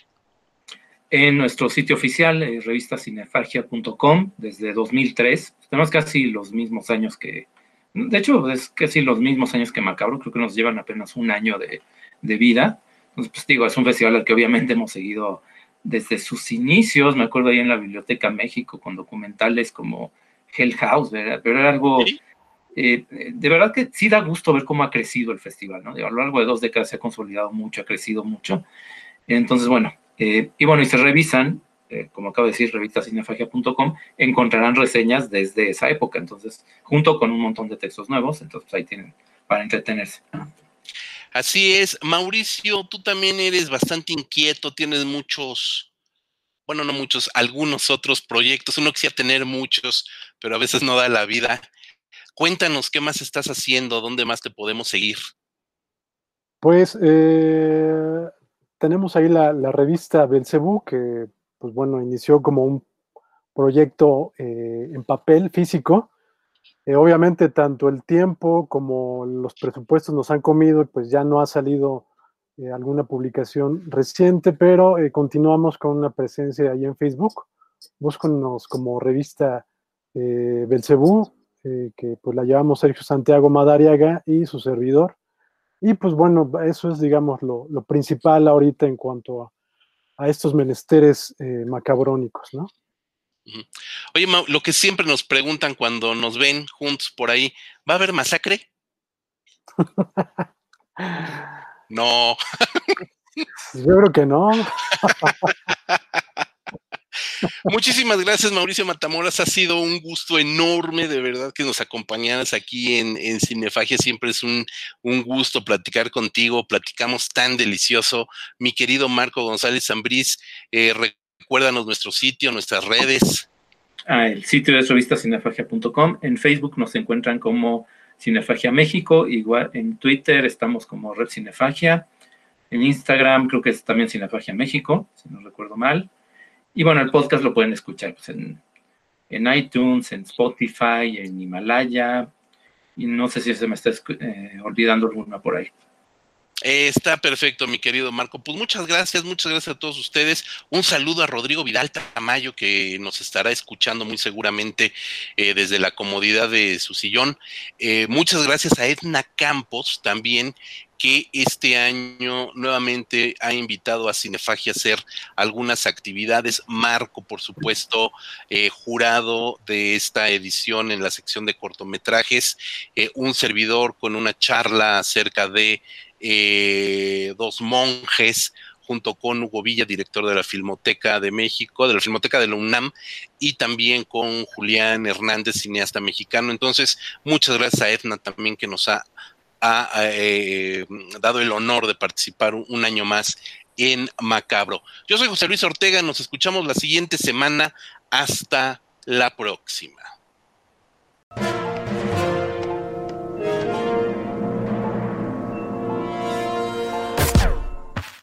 En nuestro sitio oficial, eh, revistacinefagia.com, desde 2003. Tenemos casi los mismos años que, de hecho, es casi los mismos años que Macabro, creo que nos llevan apenas un año de, de vida. Entonces, pues digo, es un festival al que obviamente hemos seguido desde sus inicios. Me acuerdo ahí en la Biblioteca México con documentales como Hell House, ¿verdad? Pero era algo eh, de verdad que sí da gusto ver cómo ha crecido el festival, ¿no? a lo largo de dos décadas se ha consolidado mucho, ha crecido mucho. Entonces, bueno, eh, y bueno, y se revisan, eh, como acabo de decir, revistacinefagia.com, encontrarán reseñas desde esa época, entonces, junto con un montón de textos nuevos, entonces ahí tienen para entretenerse. Así es, Mauricio, tú también eres bastante inquieto, tienes muchos, bueno, no muchos, algunos otros proyectos, uno quisiera tener muchos, pero a veces no da la vida. Cuéntanos qué más estás haciendo, dónde más te podemos seguir. Pues eh, tenemos ahí la, revista Belcebú, que pues bueno, inició como un proyecto eh, en papel físico. Eh, obviamente tanto el tiempo como los presupuestos nos han comido, pues ya no ha salido alguna publicación reciente, pero continuamos con una presencia ahí en Facebook. Búscanos como revista Belcebú, eh, que pues la llevamos Sergio Santiago Madariaga y su servidor. Y pues bueno, eso es, digamos, lo, principal ahorita en cuanto a, estos menesteres eh, macabrónicos, ¿no? Oye, lo que siempre nos preguntan cuando nos ven juntos por ahí, ¿va a haber masacre? no. Yo creo que no. Muchísimas gracias, Mauricio Matamoras. Ha sido un gusto enorme, de verdad, que nos acompañaras aquí en, Cinefagia. Siempre es un, gusto platicar contigo. Platicamos tan delicioso. Mi querido Marco González Zambriz, eh, recuérdanos nuestro sitio, nuestras redes. Ah, el sitio es revistacinefagia.com. En Facebook nos encuentran como Cinefagia México. Igual en Twitter estamos como Red Cinefagia. En Instagram creo que es también Cinefagia México, si no recuerdo mal. Y bueno, el podcast lo pueden escuchar pues, en, iTunes, en Spotify, en Himalaya. Y no sé si se me está eh, olvidando alguna por ahí. Está perfecto, mi querido Marco. Pues muchas gracias, muchas gracias a todos ustedes. Un saludo a Rodrigo Vidal Tamayo, que nos estará escuchando muy seguramente eh, desde la comodidad de su sillón. Eh, muchas gracias a Edna Campos también, que este año nuevamente ha invitado a Cinefagia a hacer algunas actividades. Marco, por supuesto, eh, jurado de esta edición en la sección de cortometrajes, un servidor con una charla acerca de eh, dos monjes, junto con Hugo Villa, director de la Filmoteca de México, de la Filmoteca de la UNAM, y también con Julián Hernández, cineasta mexicano. Entonces, muchas gracias a Edna también que nos ha, eh, dado el honor de participar un año más en Macabro. Yo soy José Luis Ortega, nos escuchamos la siguiente semana. Hasta la próxima.